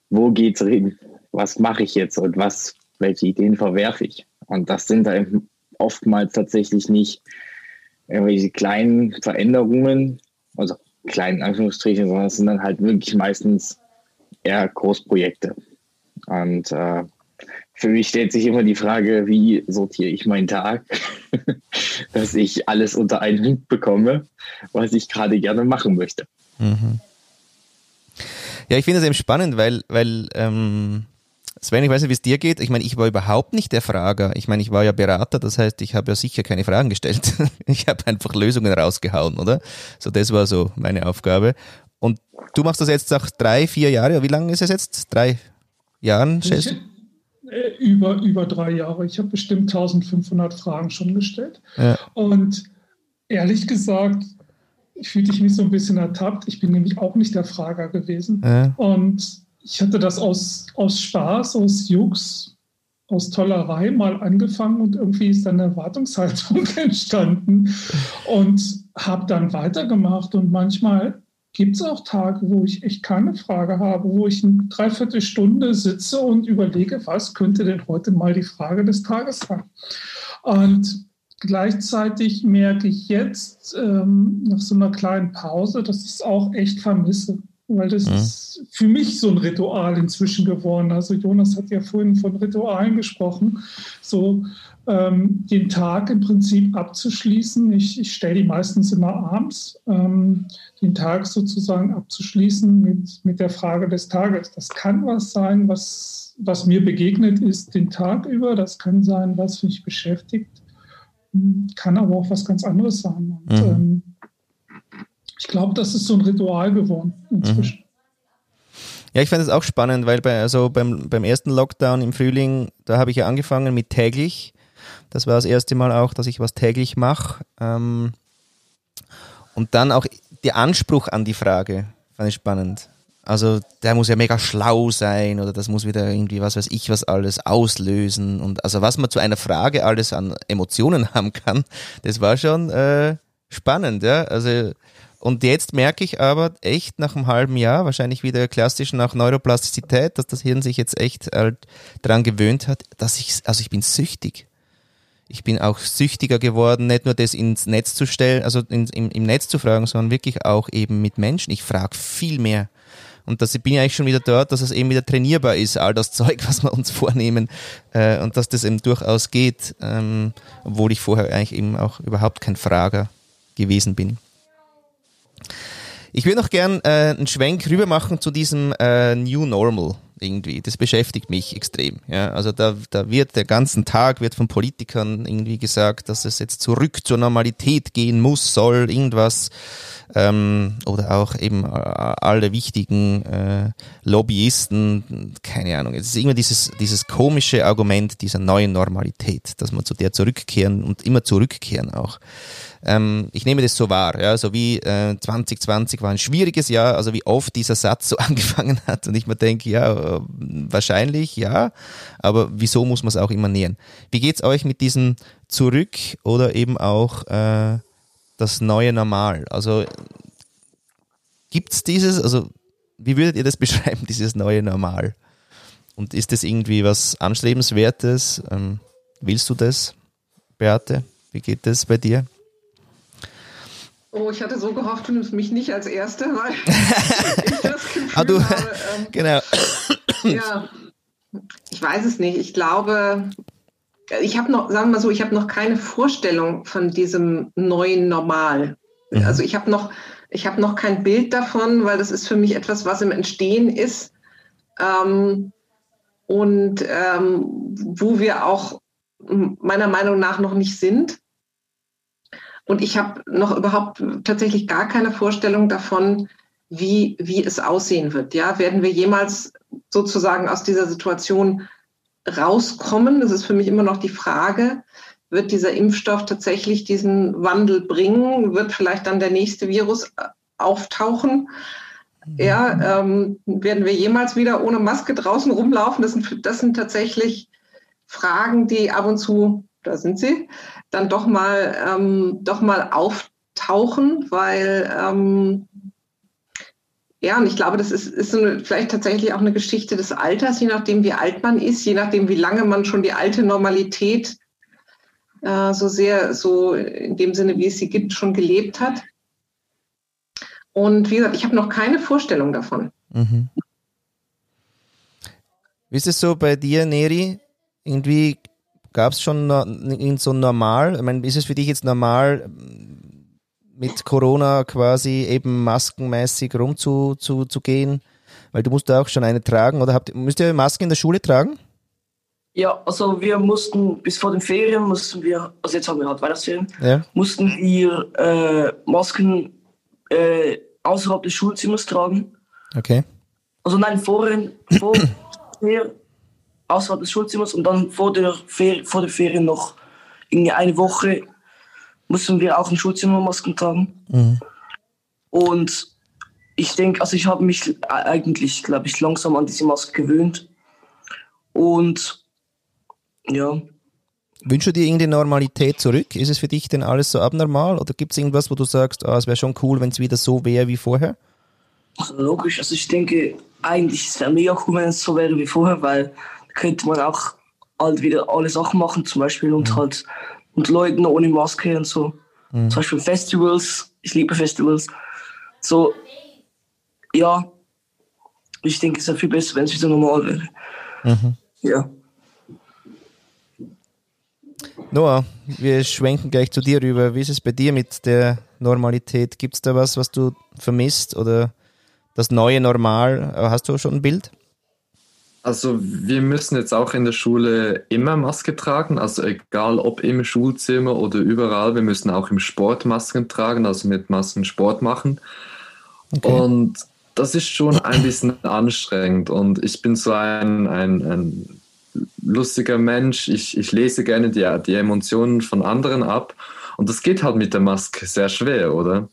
Wo geht's hin? Was mache ich jetzt und was, welche Ideen verwerfe ich? Und das sind da oftmals tatsächlich nicht irgendwelche kleinen Veränderungen, also kleinen Anführungsstrichen, sondern es sind dann halt wirklich meistens eher Großprojekte. Und äh, für mich stellt sich immer die Frage, wie sortiere ich meinen Tag, dass ich alles unter einen Hut bekomme, was ich gerade gerne machen möchte. Mhm. Ja, ich finde es eben spannend, weil, weil ähm, Sven, ich weiß nicht, wie es dir geht. Ich meine, ich war überhaupt nicht der Frager. Ich meine, ich war ja Berater, das heißt, ich habe ja sicher keine Fragen gestellt. Ich habe einfach Lösungen rausgehauen, oder? So, das war so meine Aufgabe. Und du machst das jetzt nach drei, vier Jahren. Wie lange ist es jetzt? Drei Jahren, schätzt äh, über, über drei Jahre. Ich habe bestimmt 1500 Fragen schon gestellt. Ja. Und ehrlich gesagt, fühlte ich mich so ein bisschen ertappt. Ich bin nämlich auch nicht der Frager gewesen. Ja. Und ich hatte das aus, aus Spaß, aus Jux, aus Tollerei mal angefangen und irgendwie ist dann eine Erwartungshaltung entstanden und habe dann weitergemacht. Und manchmal gibt es auch Tage, wo ich echt keine Frage habe, wo ich eine Dreiviertelstunde sitze und überlege, was könnte denn heute mal die Frage des Tages sein. Und gleichzeitig merke ich jetzt ähm, nach so einer kleinen Pause, dass ich es auch echt vermisse weil das mhm. ist für mich so ein Ritual inzwischen geworden. Also Jonas hat ja vorhin von Ritualen gesprochen, so ähm, den Tag im Prinzip abzuschließen. Ich, ich stelle die meistens immer abends, ähm, den Tag sozusagen abzuschließen mit, mit der Frage des Tages. Das kann was sein, was, was mir begegnet ist den Tag über. Das kann sein, was mich beschäftigt. Kann aber auch was ganz anderes sein. Und, mhm. ähm, ich glaube, das ist so ein Ritual geworden inzwischen. Mhm. Ja, ich fand es auch spannend, weil bei, also beim, beim ersten Lockdown im Frühling, da habe ich ja angefangen mit täglich. Das war das erste Mal auch, dass ich was täglich mache. Ähm, und dann auch der Anspruch an die Frage, fand ich spannend. Also der muss ja mega schlau sein oder das muss wieder irgendwie, was weiß ich, was alles auslösen. Und also was man zu einer Frage alles an Emotionen haben kann, das war schon äh, spannend, ja. Also und jetzt merke ich aber echt nach einem halben Jahr, wahrscheinlich wieder klassisch nach Neuroplastizität, dass das Hirn sich jetzt echt halt dran gewöhnt hat, dass ich, also ich bin süchtig. Ich bin auch süchtiger geworden, nicht nur das ins Netz zu stellen, also in, im, im Netz zu fragen, sondern wirklich auch eben mit Menschen. Ich frage viel mehr. Und das, ich bin ja eigentlich schon wieder dort, dass es eben wieder trainierbar ist, all das Zeug, was wir uns vornehmen, äh, und dass das eben durchaus geht, ähm, obwohl ich vorher eigentlich eben auch überhaupt kein Frager gewesen bin. Ich würde noch gern äh, einen Schwenk rüber machen zu diesem äh, New Normal irgendwie. Das beschäftigt mich extrem. Ja, also da, da wird der ganzen Tag wird von Politikern irgendwie gesagt, dass es jetzt zurück zur Normalität gehen muss, soll irgendwas ähm, oder auch eben äh, alle wichtigen äh, Lobbyisten, keine Ahnung. Es ist immer dieses dieses komische Argument dieser neuen Normalität, dass man zu der zurückkehren und immer zurückkehren auch. Ähm, ich nehme das so wahr, ja, so wie äh, 2020 war ein schwieriges Jahr, also wie oft dieser Satz so angefangen hat und ich mir denke, ja, wahrscheinlich, ja, aber wieso muss man es auch immer nähern? Wie geht's euch mit diesem Zurück oder eben auch äh, das neue Normal? Also gibt's dieses, also wie würdet ihr das beschreiben, dieses neue Normal? Und ist das irgendwie was Anstrebenswertes? Ähm, willst du das, Beate? Wie geht das bei dir? Oh, ich hatte so gehofft, du nimmst mich nicht als Erste, weil ich das Gefühl ah, du, habe. Ähm, genau. Ja, ich weiß es nicht. Ich glaube, ich habe noch, sagen wir mal so, ich habe noch keine Vorstellung von diesem neuen Normal. Mhm. Also ich habe noch, ich habe noch kein Bild davon, weil das ist für mich etwas, was im Entstehen ist. Ähm, und ähm, wo wir auch meiner Meinung nach noch nicht sind. Und ich habe noch überhaupt tatsächlich gar keine Vorstellung davon, wie, wie es aussehen wird. Ja, werden wir jemals sozusagen aus dieser Situation rauskommen? Das ist für mich immer noch die Frage. Wird dieser Impfstoff tatsächlich diesen Wandel bringen? Wird vielleicht dann der nächste Virus auftauchen? Ja, ähm, werden wir jemals wieder ohne Maske draußen rumlaufen? Das sind, das sind tatsächlich Fragen, die ab und zu, da sind sie, dann doch mal, ähm, doch mal auftauchen, weil ähm, ja, und ich glaube, das ist, ist so eine, vielleicht tatsächlich auch eine Geschichte des Alters, je nachdem, wie alt man ist, je nachdem, wie lange man schon die alte Normalität äh, so sehr, so in dem Sinne, wie es sie gibt, schon gelebt hat. Und wie gesagt, ich habe noch keine Vorstellung davon. Mhm. Wie ist es so bei dir, Neri? Irgendwie gab es schon so normal? Ich meine, ist es für dich jetzt normal, mit Corona quasi eben maskenmäßig rumzugehen? Zu, zu gehen? Weil du musst da auch schon eine tragen oder habt, müsst ihr Masken in der Schule tragen? Ja, also wir mussten bis vor den Ferien mussten wir, also jetzt haben wir halt Weihnachtsferien, ja. mussten wir äh, Masken äh, außerhalb des Schulzimmers tragen. Okay. Also nein, vorhin, vor der, außerhalb des Schulzimmers und dann vor der, Fer vor der Ferien noch irgendwie eine Woche mussten wir auch im Schulzimmer Masken tragen. Mhm. Und ich denke, also ich habe mich eigentlich, glaube ich, langsam an diese Maske gewöhnt. Und ja, Wünschst du dir irgendeine Normalität zurück? Ist es für dich denn alles so abnormal? Oder gibt es irgendwas, wo du sagst, ah, es wäre schon cool, wenn es wieder so wäre wie vorher? Also logisch, also ich denke, eigentlich es wäre mega cool, wenn es so wäre wie vorher, weil könnte man auch halt wieder alle Sachen machen, zum Beispiel und mhm. halt und Leuten ohne Maske und so. Mhm. Zum Beispiel Festivals, ich liebe Festivals. So, ja, ich denke, es wäre viel besser, wenn es wieder normal wäre. Mhm. Ja. Noah, wir schwenken gleich zu dir rüber. Wie ist es bei dir mit der Normalität? Gibt es da was, was du vermisst oder das neue Normal? Hast du schon ein Bild? Also wir müssen jetzt auch in der Schule immer Maske tragen, also egal ob im Schulzimmer oder überall, wir müssen auch im Sport Masken tragen, also mit Masken Sport machen. Okay. Und das ist schon ein bisschen anstrengend und ich bin so ein, ein, ein lustiger Mensch. Ich, ich lese gerne die, die Emotionen von anderen ab. Und das geht halt mit der Maske sehr schwer, oder?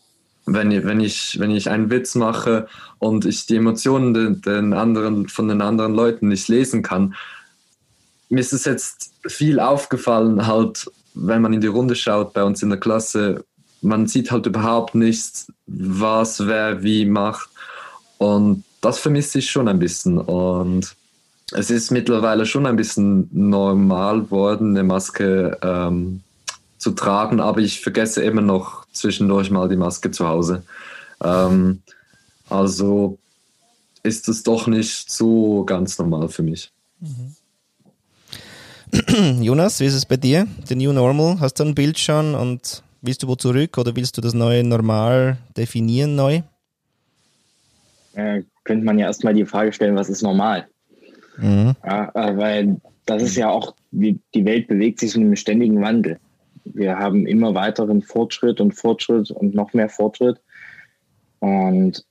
Wenn, wenn, ich, wenn ich einen Witz mache und ich die Emotionen den, den anderen, von den anderen Leuten nicht lesen kann, mir ist es jetzt viel aufgefallen, halt, wenn man in die Runde schaut bei uns in der Klasse, man sieht halt überhaupt nichts, was wer wie macht. Und das vermisse ich schon ein bisschen. Und es ist mittlerweile schon ein bisschen normal worden, eine Maske ähm, zu tragen, aber ich vergesse immer noch zwischendurch mal die Maske zu Hause. Ähm, also ist es doch nicht so ganz normal für mich. Mhm. Jonas, wie ist es bei dir? The New Normal, hast du ein Bild schon und willst du wo zurück oder willst du das neue Normal definieren neu? Äh, könnte man ja erstmal die Frage stellen, was ist normal? Mhm. Ja, äh, weil das ist ja auch, die, die Welt bewegt sich in einem ständigen Wandel. Wir haben immer weiteren Fortschritt und Fortschritt und noch mehr Fortschritt. Und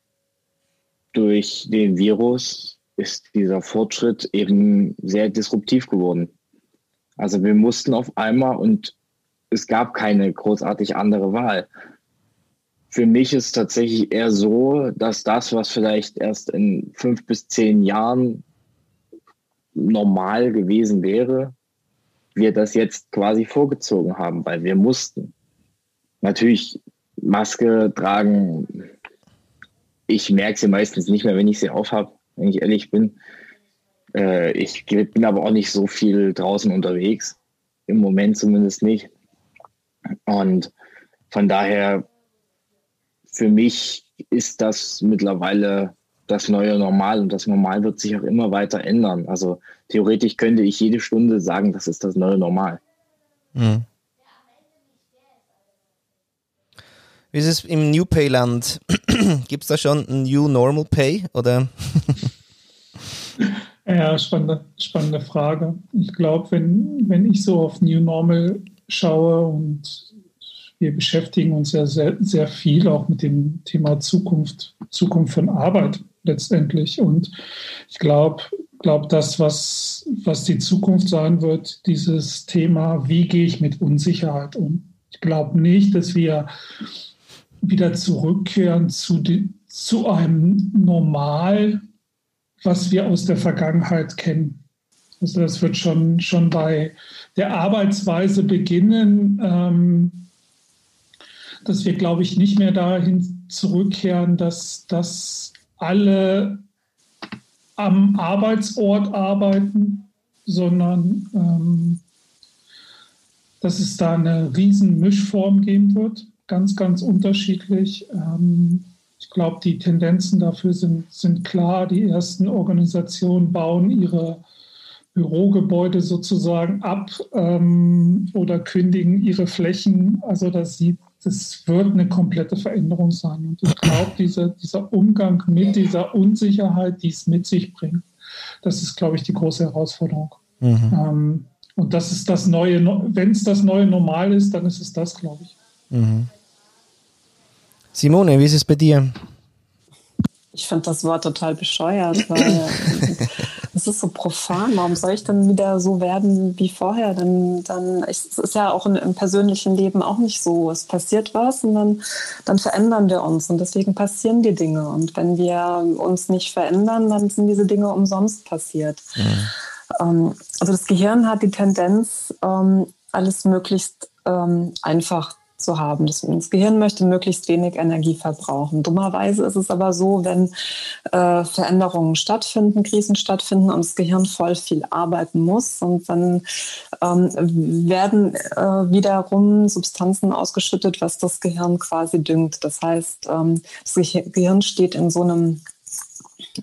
durch den Virus ist dieser Fortschritt eben sehr disruptiv geworden. Also wir mussten auf einmal und es gab keine großartig andere Wahl. Für mich ist tatsächlich eher so, dass das, was vielleicht erst in fünf bis zehn Jahren normal gewesen wäre, wir das jetzt quasi vorgezogen haben, weil wir mussten. Natürlich Maske tragen, ich merke sie meistens nicht mehr, wenn ich sie aufhab, wenn ich ehrlich bin. Äh, ich bin aber auch nicht so viel draußen unterwegs, im Moment zumindest nicht. Und von daher, für mich ist das mittlerweile das neue Normal und das Normal wird sich auch immer weiter ändern. Also theoretisch könnte ich jede Stunde sagen, das ist das neue Normal. Mhm. Wie ist es im New Pay Land? Gibt es da schon ein New Normal Pay oder? Ja, spannende, spannende Frage. Ich glaube, wenn, wenn ich so auf New Normal schaue und wir beschäftigen uns ja sehr, sehr viel auch mit dem Thema Zukunft, Zukunft von Arbeit letztendlich. Und ich glaube, glaube, das, was, was die Zukunft sein wird, dieses Thema, wie gehe ich mit Unsicherheit um? Ich glaube nicht, dass wir wieder zurückkehren zu, die, zu einem Normal, was wir aus der Vergangenheit kennen. Also das wird schon, schon bei der Arbeitsweise beginnen, ähm, dass wir, glaube ich, nicht mehr dahin zurückkehren, dass, dass alle am Arbeitsort arbeiten, sondern ähm, dass es da eine riesen Mischform geben wird, ganz, ganz unterschiedlich. Ähm, ich glaube, die Tendenzen dafür sind, sind klar. Die ersten Organisationen bauen ihre Bürogebäude sozusagen ab ähm, oder kündigen ihre Flächen. Also das sieht, das wird eine komplette Veränderung sein. Und ich glaube, dieser, dieser Umgang mit dieser Unsicherheit, die es mit sich bringt, das ist, glaube ich, die große Herausforderung. Mhm. Ähm, und das ist das neue, wenn es das neue Normal ist, dann ist es das, glaube ich. Mhm. Simone, wie ist es bei dir? Ich finde das Wort total bescheuert, weil es ist so profan. Warum soll ich dann wieder so werden wie vorher? Dann, dann, es ist ja auch im, im, persönlichen Leben auch nicht so. Es passiert was und dann, dann verändern wir uns und deswegen passieren die Dinge. Und wenn wir uns nicht verändern, dann sind diese Dinge umsonst passiert. Mhm. Also das Gehirn hat die Tendenz, ähm, alles möglichst ähm, einfach zu haben. Das, das, Gehirn möchte möglichst wenig Energie verbrauchen. Dummerweise ist es aber so, wenn äh, Veränderungen stattfinden, Krisen stattfinden und das Gehirn voll viel arbeiten muss und dann ähm, werden äh, wiederum Substanzen ausgeschüttet, was das Gehirn quasi düngt. Das heißt, ähm, das Gehirn steht in so einem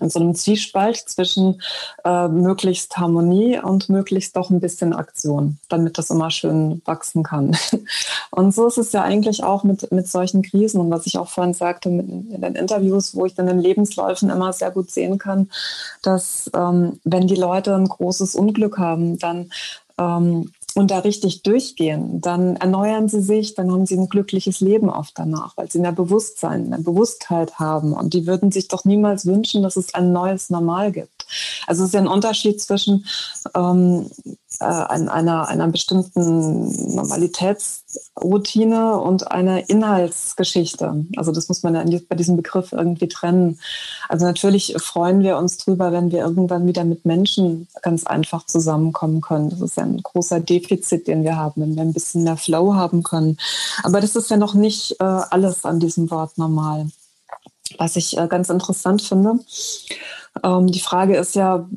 in so einem Zwiespalt zwischen äh, möglichst Harmonie und möglichst doch ein bisschen Aktion, damit das immer schön wachsen kann. Und so ist es ja eigentlich auch mit, mit solchen Krisen und was ich auch vorhin sagte mit, in den Interviews, wo ich dann in Lebensläufen immer sehr gut sehen kann, dass ähm, wenn die Leute ein großes Unglück haben, dann ähm, und da richtig durchgehen, dann erneuern sie sich, dann haben sie ein glückliches Leben oft danach, weil sie mehr Bewusstsein, mehr Bewusstheit haben. Und die würden sich doch niemals wünschen, dass es ein neues Normal gibt. Also es ist ja ein Unterschied zwischen ähm, äh, einer, einer bestimmten Normalitätsroutine und einer Inhaltsgeschichte. Also das muss man ja bei diesem Begriff irgendwie trennen. Also natürlich freuen wir uns drüber, wenn wir irgendwann wieder mit Menschen ganz einfach zusammenkommen können. Das ist ja ein großer Defizit, den wir haben, wenn wir ein bisschen mehr Flow haben können. Aber das ist ja noch nicht äh, alles an diesem Wort normal. Was ich äh, ganz interessant finde, ähm, die Frage ist ja,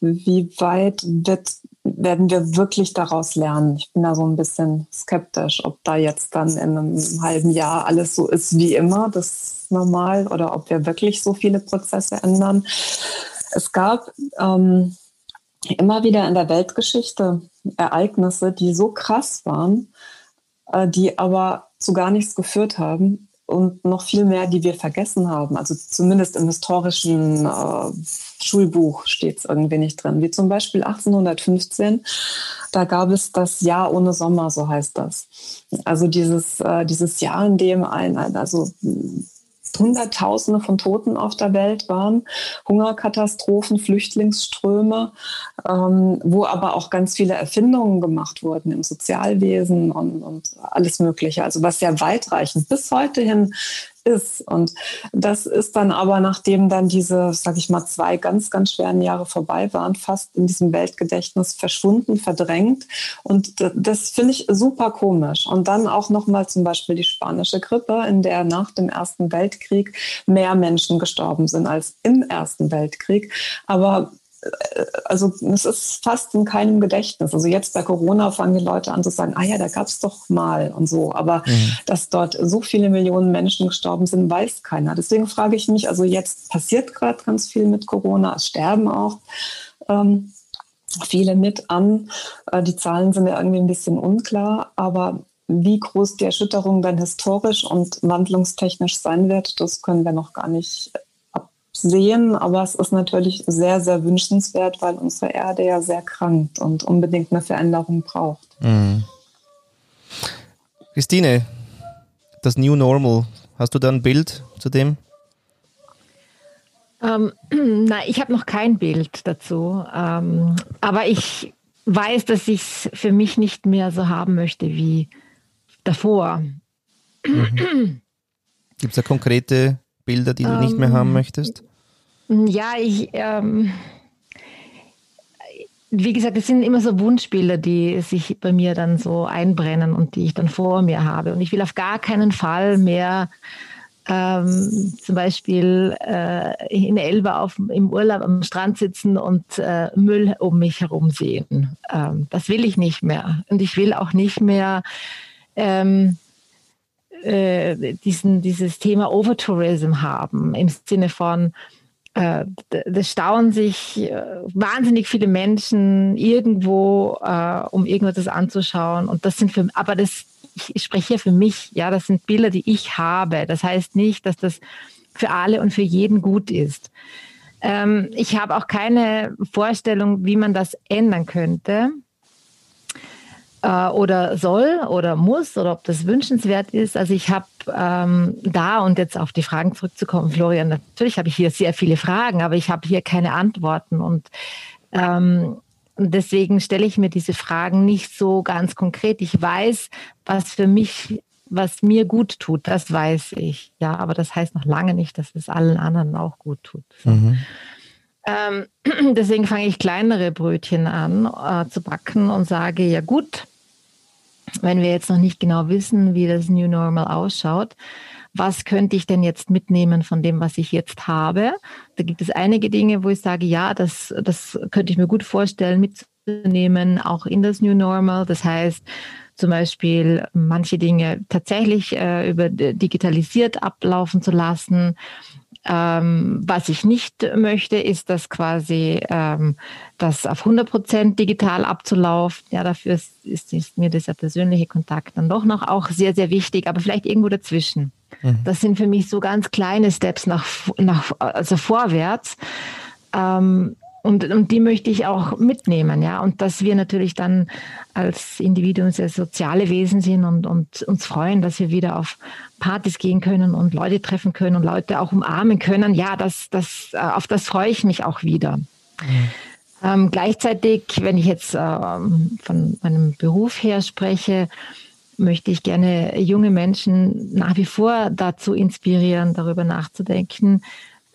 wie weit wird werden wir wirklich daraus lernen? Ich bin da so ein bisschen skeptisch, ob da jetzt dann in einem halben Jahr alles so ist wie immer, das ist normal, oder ob wir wirklich so viele Prozesse ändern. Es gab ähm, immer wieder in der Weltgeschichte Ereignisse, die so krass waren, äh, die aber zu gar nichts geführt haben und noch viel mehr, die wir vergessen haben. Also zumindest im historischen äh, Schulbuch steht es irgendwie nicht drin. Wie zum Beispiel 1815, da gab es das Jahr ohne Sommer, so heißt das. Also dieses, äh, dieses Jahr, in dem ein, also Hunderttausende von Toten auf der Welt waren, Hungerkatastrophen, Flüchtlingsströme, ähm, wo aber auch ganz viele Erfindungen gemacht wurden im Sozialwesen und, und alles Mögliche. Also was sehr weitreichend bis heute hin ist. Und das ist dann aber, nachdem dann diese, sag ich mal, zwei ganz, ganz schweren Jahre vorbei waren, fast in diesem Weltgedächtnis verschwunden, verdrängt. Und das finde ich super komisch. Und dann auch nochmal zum Beispiel die spanische Grippe, in der nach dem Ersten Weltkrieg mehr Menschen gestorben sind als im Ersten Weltkrieg. Aber also es ist fast in keinem Gedächtnis. Also jetzt bei Corona fangen die Leute an zu sagen, ah ja, da gab es doch mal und so. Aber mhm. dass dort so viele Millionen Menschen gestorben sind, weiß keiner. Deswegen frage ich mich, also jetzt passiert gerade ganz viel mit Corona, es sterben auch. Ähm, viele mit an. Äh, die Zahlen sind ja irgendwie ein bisschen unklar, aber wie groß die Erschütterung dann historisch und wandlungstechnisch sein wird, das können wir noch gar nicht sehen, aber es ist natürlich sehr, sehr wünschenswert, weil unsere Erde ja sehr krankt und unbedingt eine Veränderung braucht. Mhm. Christine, das New Normal, hast du da ein Bild zu dem? Ähm, na, ich habe noch kein Bild dazu, ähm, aber ich weiß, dass ich es für mich nicht mehr so haben möchte wie davor. Mhm. Gibt es da konkrete Bilder, die du ähm, nicht mehr haben ähm, möchtest? Ja, ich, ähm, wie gesagt, es sind immer so Wunschbilder, die sich bei mir dann so einbrennen und die ich dann vor mir habe. Und ich will auf gar keinen Fall mehr ähm, zum Beispiel äh, in Elba auf, im Urlaub am Strand sitzen und äh, Müll um mich herum sehen. Ähm, das will ich nicht mehr. Und ich will auch nicht mehr ähm, äh, diesen, dieses Thema Overtourism haben, im Sinne von, äh, das staunen sich äh, wahnsinnig viele Menschen irgendwo, äh, um irgendwas anzuschauen. Und das sind für, aber das, ich spreche hier für mich, ja, das sind Bilder, die ich habe. Das heißt nicht, dass das für alle und für jeden gut ist. Ähm, ich habe auch keine Vorstellung, wie man das ändern könnte äh, oder soll oder muss oder ob das wünschenswert ist. Also ich habe ähm, da und jetzt auf die Fragen zurückzukommen, Florian, natürlich habe ich hier sehr viele Fragen, aber ich habe hier keine Antworten und ähm, deswegen stelle ich mir diese Fragen nicht so ganz konkret. Ich weiß, was für mich was mir gut tut, das weiß ich. Ja, aber das heißt noch lange nicht, dass es allen anderen auch gut tut. Mhm. Ähm, deswegen fange ich kleinere Brötchen an äh, zu backen und sage, ja gut, wenn wir jetzt noch nicht genau wissen, wie das New Normal ausschaut, was könnte ich denn jetzt mitnehmen von dem, was ich jetzt habe? Da gibt es einige Dinge, wo ich sage, ja, das, das könnte ich mir gut vorstellen mitzunehmen, auch in das New Normal. Das heißt, zum Beispiel manche Dinge tatsächlich äh, über digitalisiert ablaufen zu lassen, ähm, was ich nicht möchte, ist das quasi ähm, das auf 100 Prozent digital abzulaufen. Ja, dafür ist, ist, ist, mir dieser persönliche Kontakt dann doch noch auch sehr, sehr wichtig, aber vielleicht irgendwo dazwischen. Mhm. Das sind für mich so ganz kleine Steps nach, nach also vorwärts. Ähm, und, und die möchte ich auch mitnehmen, ja. Und dass wir natürlich dann als Individuen sehr soziale Wesen sind und, und uns freuen, dass wir wieder auf Partys gehen können und Leute treffen können und Leute auch umarmen können. Ja, das, das, äh, auf das freue ich mich auch wieder. Mhm. Ähm, gleichzeitig, wenn ich jetzt ähm, von meinem Beruf her spreche, möchte ich gerne junge Menschen nach wie vor dazu inspirieren, darüber nachzudenken,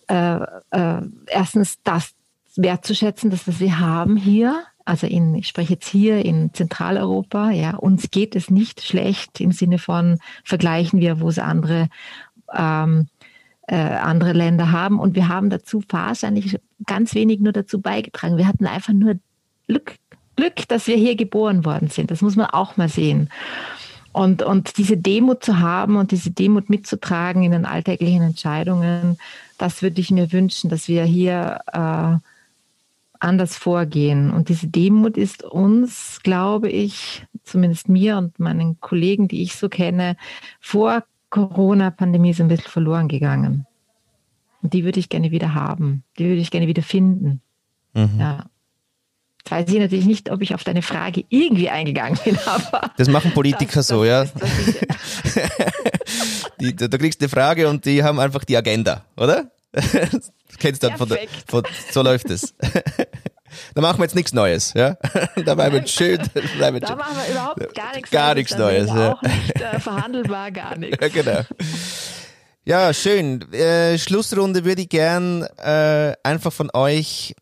äh, äh, erstens das wertzuschätzen, dass wir sie haben hier. Also in, ich spreche jetzt hier in Zentraleuropa, ja, uns geht es nicht schlecht im Sinne von vergleichen wir, wo es andere, ähm, äh, andere Länder haben. Und wir haben dazu wahrscheinlich ganz wenig nur dazu beigetragen. Wir hatten einfach nur Glück, Glück, dass wir hier geboren worden sind. Das muss man auch mal sehen. Und, und diese Demut zu haben und diese Demut mitzutragen in den alltäglichen Entscheidungen, das würde ich mir wünschen, dass wir hier äh, anders vorgehen. Und diese Demut ist uns, glaube ich, zumindest mir und meinen Kollegen, die ich so kenne, vor Corona-Pandemie so ein bisschen verloren gegangen. Und die würde ich gerne wieder haben. Die würde ich gerne wieder finden. Mhm. Ja. Jetzt weiß ich natürlich nicht, ob ich auf deine Frage irgendwie eingegangen bin, aber. Das machen Politiker das, so, ja. die, da kriegst du eine Frage und die haben einfach die Agenda, oder? Kennst du dann von der, von, so läuft es. da machen wir jetzt nichts Neues, ja. da bleiben wir schön. Bleiben da schön. machen wir überhaupt gar nichts gar Neues. Nichts Neues ja. Auch nicht äh, verhandelbar, gar nichts. Ja, genau. Ja, schön. Äh, Schlussrunde würde ich gern äh, einfach von euch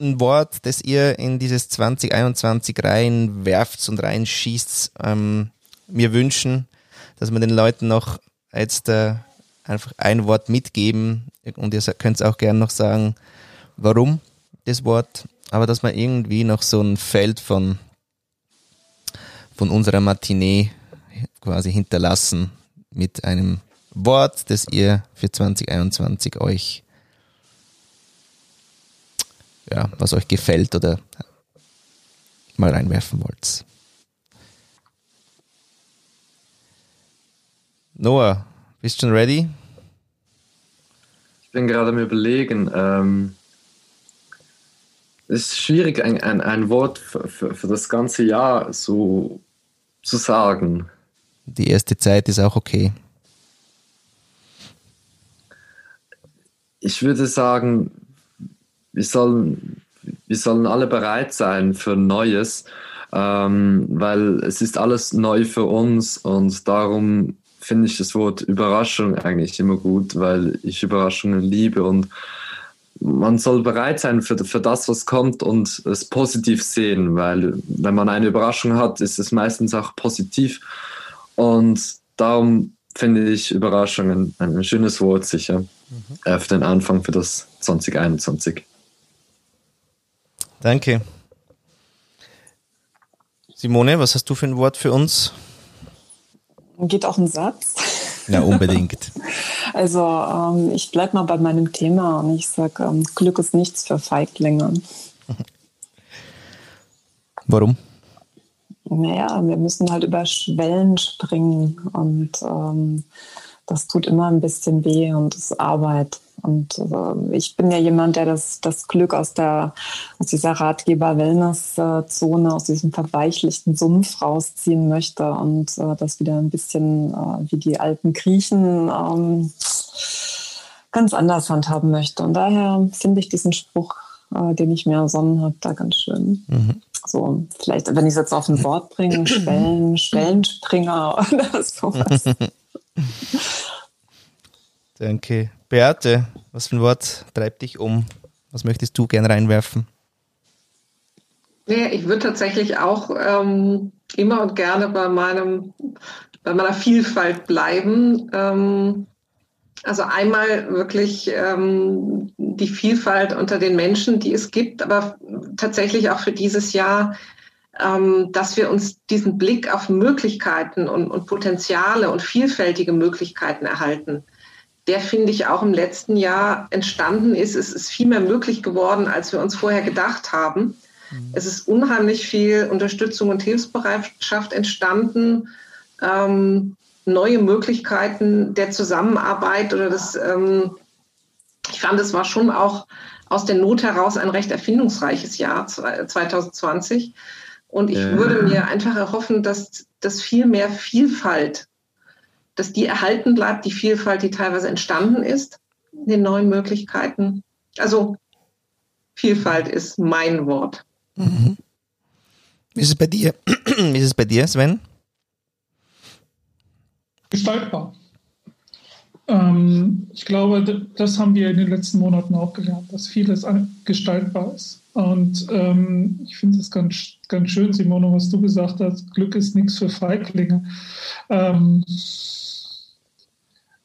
ein Wort, das ihr in dieses 2021 reinwerft und reinschießt, ähm, mir wünschen, dass wir den Leuten noch jetzt äh, einfach ein Wort mitgeben und ihr könnt auch gerne noch sagen, warum das Wort, aber dass wir irgendwie noch so ein Feld von, von unserer Matinee quasi hinterlassen mit einem Wort, das ihr für 2021 euch, ja, was euch gefällt oder mal reinwerfen wollt. Noah, bist du schon ready? Ich bin gerade am Überlegen. Ähm, es ist schwierig, ein, ein, ein Wort für, für, für das ganze Jahr so zu sagen. Die erste Zeit ist auch okay. Ich würde sagen, wir sollen, wir sollen alle bereit sein für Neues, ähm, weil es ist alles neu für uns und darum finde ich das Wort Überraschung eigentlich immer gut, weil ich Überraschungen liebe und man soll bereit sein für, für das, was kommt und es positiv sehen, weil wenn man eine Überraschung hat, ist es meistens auch positiv und darum finde ich Überraschungen ein schönes Wort sicher mhm. für den Anfang für das 2021. Danke. Simone, was hast du für ein Wort für uns? Geht auch ein Satz. Ja, unbedingt. also ähm, ich bleibe mal bei meinem Thema und ich sage, ähm, Glück ist nichts für Feiglinge. Warum? Naja, wir müssen halt über Schwellen springen und ähm, das tut immer ein bisschen weh und es ist Arbeit. Und äh, ich bin ja jemand, der das, das Glück aus, der, aus dieser Ratgeber-Wellness-Zone, aus diesem verweichlichten Sumpf rausziehen möchte und äh, das wieder ein bisschen äh, wie die alten Griechen ähm, ganz anders handhaben möchte. Und daher finde ich diesen Spruch, äh, den ich mir ersonnen habe, da ganz schön. Mhm. So, vielleicht, wenn ich es jetzt auf ein Wort bringe, Schwellen, Schwellenspringer oder sowas. Danke. Beate, was für ein Wort treibt dich um? Was möchtest du gern reinwerfen? Ich würde tatsächlich auch ähm, immer und gerne bei meinem, bei meiner Vielfalt bleiben. Ähm, also einmal wirklich ähm, die Vielfalt unter den Menschen, die es gibt, aber tatsächlich auch für dieses Jahr ähm, dass wir uns diesen Blick auf Möglichkeiten und, und Potenziale und vielfältige Möglichkeiten erhalten. Der, finde ich, auch im letzten Jahr entstanden ist. Es ist viel mehr möglich geworden, als wir uns vorher gedacht haben. Mhm. Es ist unheimlich viel Unterstützung und Hilfsbereitschaft entstanden. Ähm, neue Möglichkeiten der Zusammenarbeit oder das, ähm, ich fand, es war schon auch aus der Not heraus ein recht erfindungsreiches Jahr 2020. Und ich ja. würde mir einfach erhoffen, dass, dass viel mehr Vielfalt, dass die erhalten bleibt, die Vielfalt, die teilweise entstanden ist, in den neuen Möglichkeiten. Also Vielfalt ist mein Wort. Mhm. Wie ist es bei dir? Wie ist es bei dir, Sven? Gestaltbar. Ähm, ich glaube, das haben wir in den letzten Monaten auch gelernt, dass vieles gestaltbar ist. Und ähm, ich finde es ganz, ganz schön, Simone, was du gesagt hast. Glück ist nichts für Feiglinge. Ähm,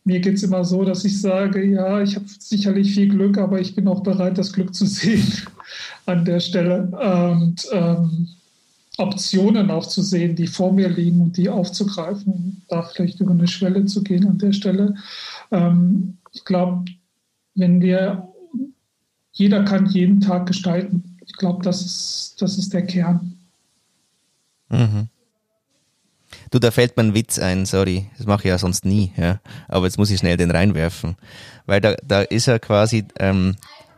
mir geht es immer so, dass ich sage, ja, ich habe sicherlich viel Glück, aber ich bin auch bereit, das Glück zu sehen an der Stelle. Und ähm, Optionen auch zu sehen, die vor mir liegen und die aufzugreifen da vielleicht über eine Schwelle zu gehen an der Stelle. Ähm, ich glaube, wenn wir jeder kann jeden Tag gestalten. Ich glaube, das ist, das ist der Kern. Mhm. Du, da fällt mir ein Witz ein, sorry, das mache ich ja sonst nie, ja. Aber jetzt muss ich schnell den reinwerfen. Weil da, da ist ja quasi ähm,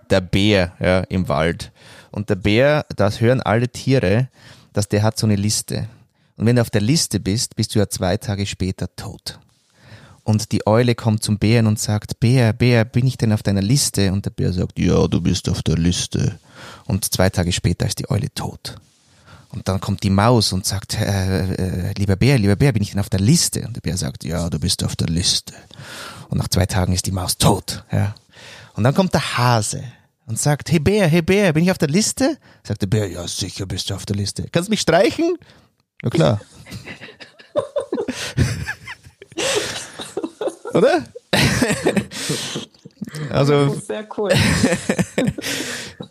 der Bär ja, im Wald. Und der Bär, das hören alle Tiere, dass der hat so eine Liste. Und wenn du auf der Liste bist, bist du ja zwei Tage später tot. Und die Eule kommt zum Bären und sagt, Bär, Bär, bin ich denn auf deiner Liste? Und der Bär sagt, ja, du bist auf der Liste. Und zwei Tage später ist die Eule tot. Und dann kommt die Maus und sagt, äh, äh, lieber Bär, lieber Bär, bin ich denn auf der Liste? Und der Bär sagt, ja, du bist auf der Liste. Und nach zwei Tagen ist die Maus tot. Ja. Und dann kommt der Hase und sagt, hey Bär, hey Bär, bin ich auf der Liste? Sagt der Bär, ja, sicher bist du auf der Liste. Kannst du mich streichen? Na klar. Oder? also. Sehr cool.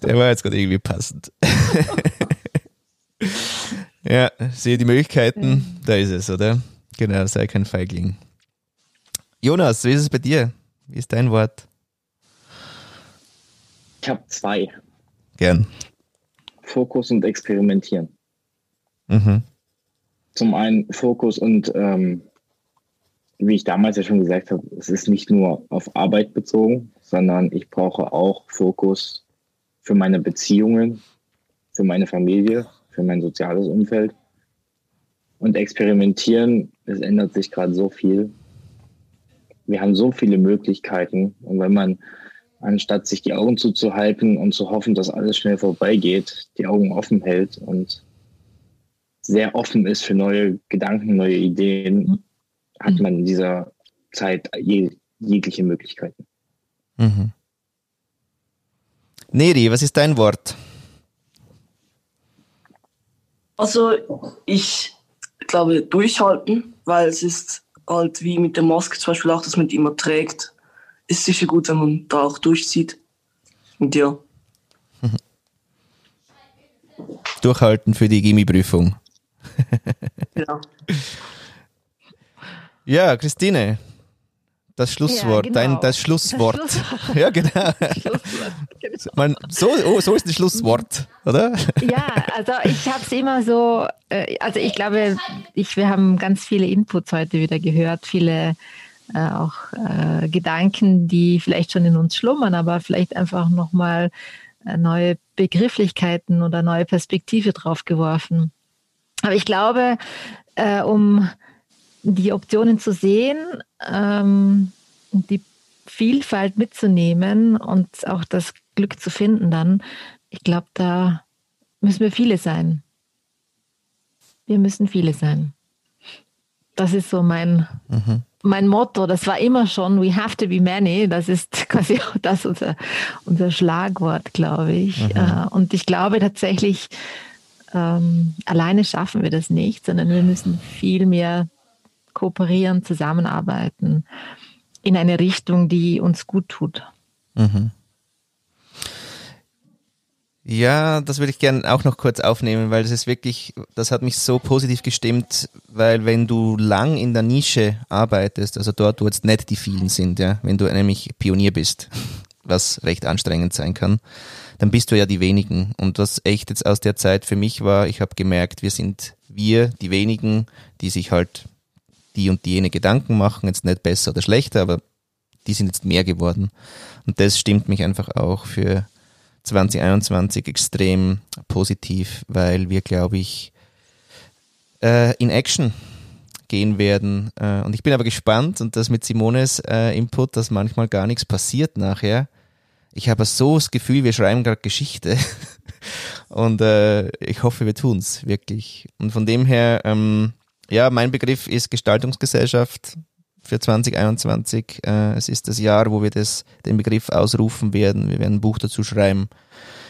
der war jetzt gerade irgendwie passend. Ja, sehe die Möglichkeiten, da ist es, oder? Genau, sei kein Feigling. Jonas, wie ist es bei dir? Wie ist dein Wort? Ich habe zwei. Gern. Fokus und Experimentieren. Mhm. Zum einen Fokus und ähm, wie ich damals ja schon gesagt habe, es ist nicht nur auf Arbeit bezogen, sondern ich brauche auch Fokus für meine Beziehungen, für meine Familie, für mein soziales Umfeld. Und experimentieren, es ändert sich gerade so viel. Wir haben so viele Möglichkeiten. Und wenn man, anstatt sich die Augen zuzuhalten und zu hoffen, dass alles schnell vorbeigeht, die Augen offen hält und sehr offen ist für neue Gedanken, neue Ideen, hat mhm. man in dieser Zeit jeg jegliche Möglichkeiten. Mhm. Neri, was ist dein Wort? Also ich glaube durchhalten, weil es ist halt wie mit der Maske zum Beispiel auch, dass man die immer trägt. Ist sicher gut, wenn man da auch durchzieht. Und ja. Durchhalten für die Gimmi-Prüfung. ja. Ja, Christine, das Schlusswort, ja, genau. dein, das Schlusswort. Das Schlusswort. ja, genau. genau. Man, so, oh, so ist das Schlusswort, oder? Ja, also ich habe es immer so, äh, also ich glaube, ich, wir haben ganz viele Inputs heute wieder gehört, viele äh, auch äh, Gedanken, die vielleicht schon in uns schlummern, aber vielleicht einfach nochmal äh, neue Begrifflichkeiten oder neue Perspektive drauf geworfen. Aber ich glaube, äh, um die Optionen zu sehen, ähm, die Vielfalt mitzunehmen und auch das Glück zu finden dann, ich glaube, da müssen wir viele sein. Wir müssen viele sein. Das ist so mein, mhm. mein Motto. Das war immer schon, we have to be many. Das ist quasi das unser, unser Schlagwort, glaube ich. Mhm. Äh, und ich glaube tatsächlich, ähm, alleine schaffen wir das nicht, sondern wir müssen viel mehr kooperieren, zusammenarbeiten in eine Richtung, die uns gut tut. Mhm. Ja, das würde ich gerne auch noch kurz aufnehmen, weil das ist wirklich, das hat mich so positiv gestimmt, weil wenn du lang in der Nische arbeitest, also dort, wo jetzt nicht die vielen sind, ja, wenn du nämlich Pionier bist, was recht anstrengend sein kann, dann bist du ja die wenigen. Und was echt jetzt aus der Zeit für mich war, ich habe gemerkt, wir sind wir, die wenigen, die sich halt die und jene Gedanken machen, jetzt nicht besser oder schlechter, aber die sind jetzt mehr geworden. Und das stimmt mich einfach auch für 2021 extrem positiv, weil wir, glaube ich, äh, in Action gehen werden. Äh, und ich bin aber gespannt und das mit Simones äh, Input, dass manchmal gar nichts passiert nachher. Ich habe so das Gefühl, wir schreiben gerade Geschichte. und ich hoffe, wir tun's wirklich. Und von dem her, ähm, ja, mein Begriff ist Gestaltungsgesellschaft für 2021. Äh, es ist das Jahr, wo wir das, den Begriff ausrufen werden. Wir werden ein Buch dazu schreiben.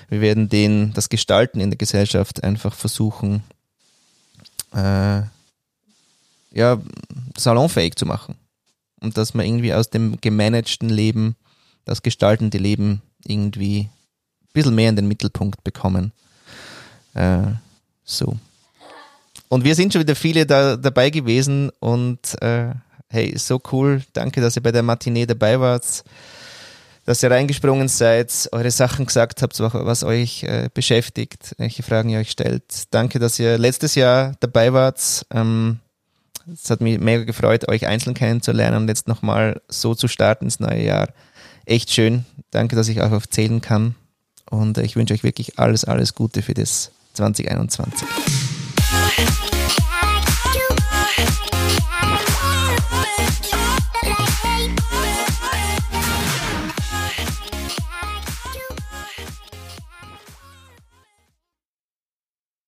Wir werden den, das Gestalten in der Gesellschaft einfach versuchen, äh, ja, salonfähig zu machen. Und dass man irgendwie aus dem gemanagten Leben, das gestaltende Leben irgendwie ein bisschen mehr in den Mittelpunkt bekommen. Äh, so. Und wir sind schon wieder viele da, dabei gewesen und äh, hey, so cool. Danke, dass ihr bei der Matinee dabei wart, dass ihr reingesprungen seid, eure Sachen gesagt habt, was euch äh, beschäftigt, welche Fragen ihr euch stellt. Danke, dass ihr letztes Jahr dabei wart. Ähm, es hat mich mega gefreut, euch einzeln kennenzulernen und jetzt nochmal so zu starten ins neue Jahr. Echt schön. Danke, dass ich auch auf zählen kann. Und ich wünsche euch wirklich alles, alles Gute für das 2021.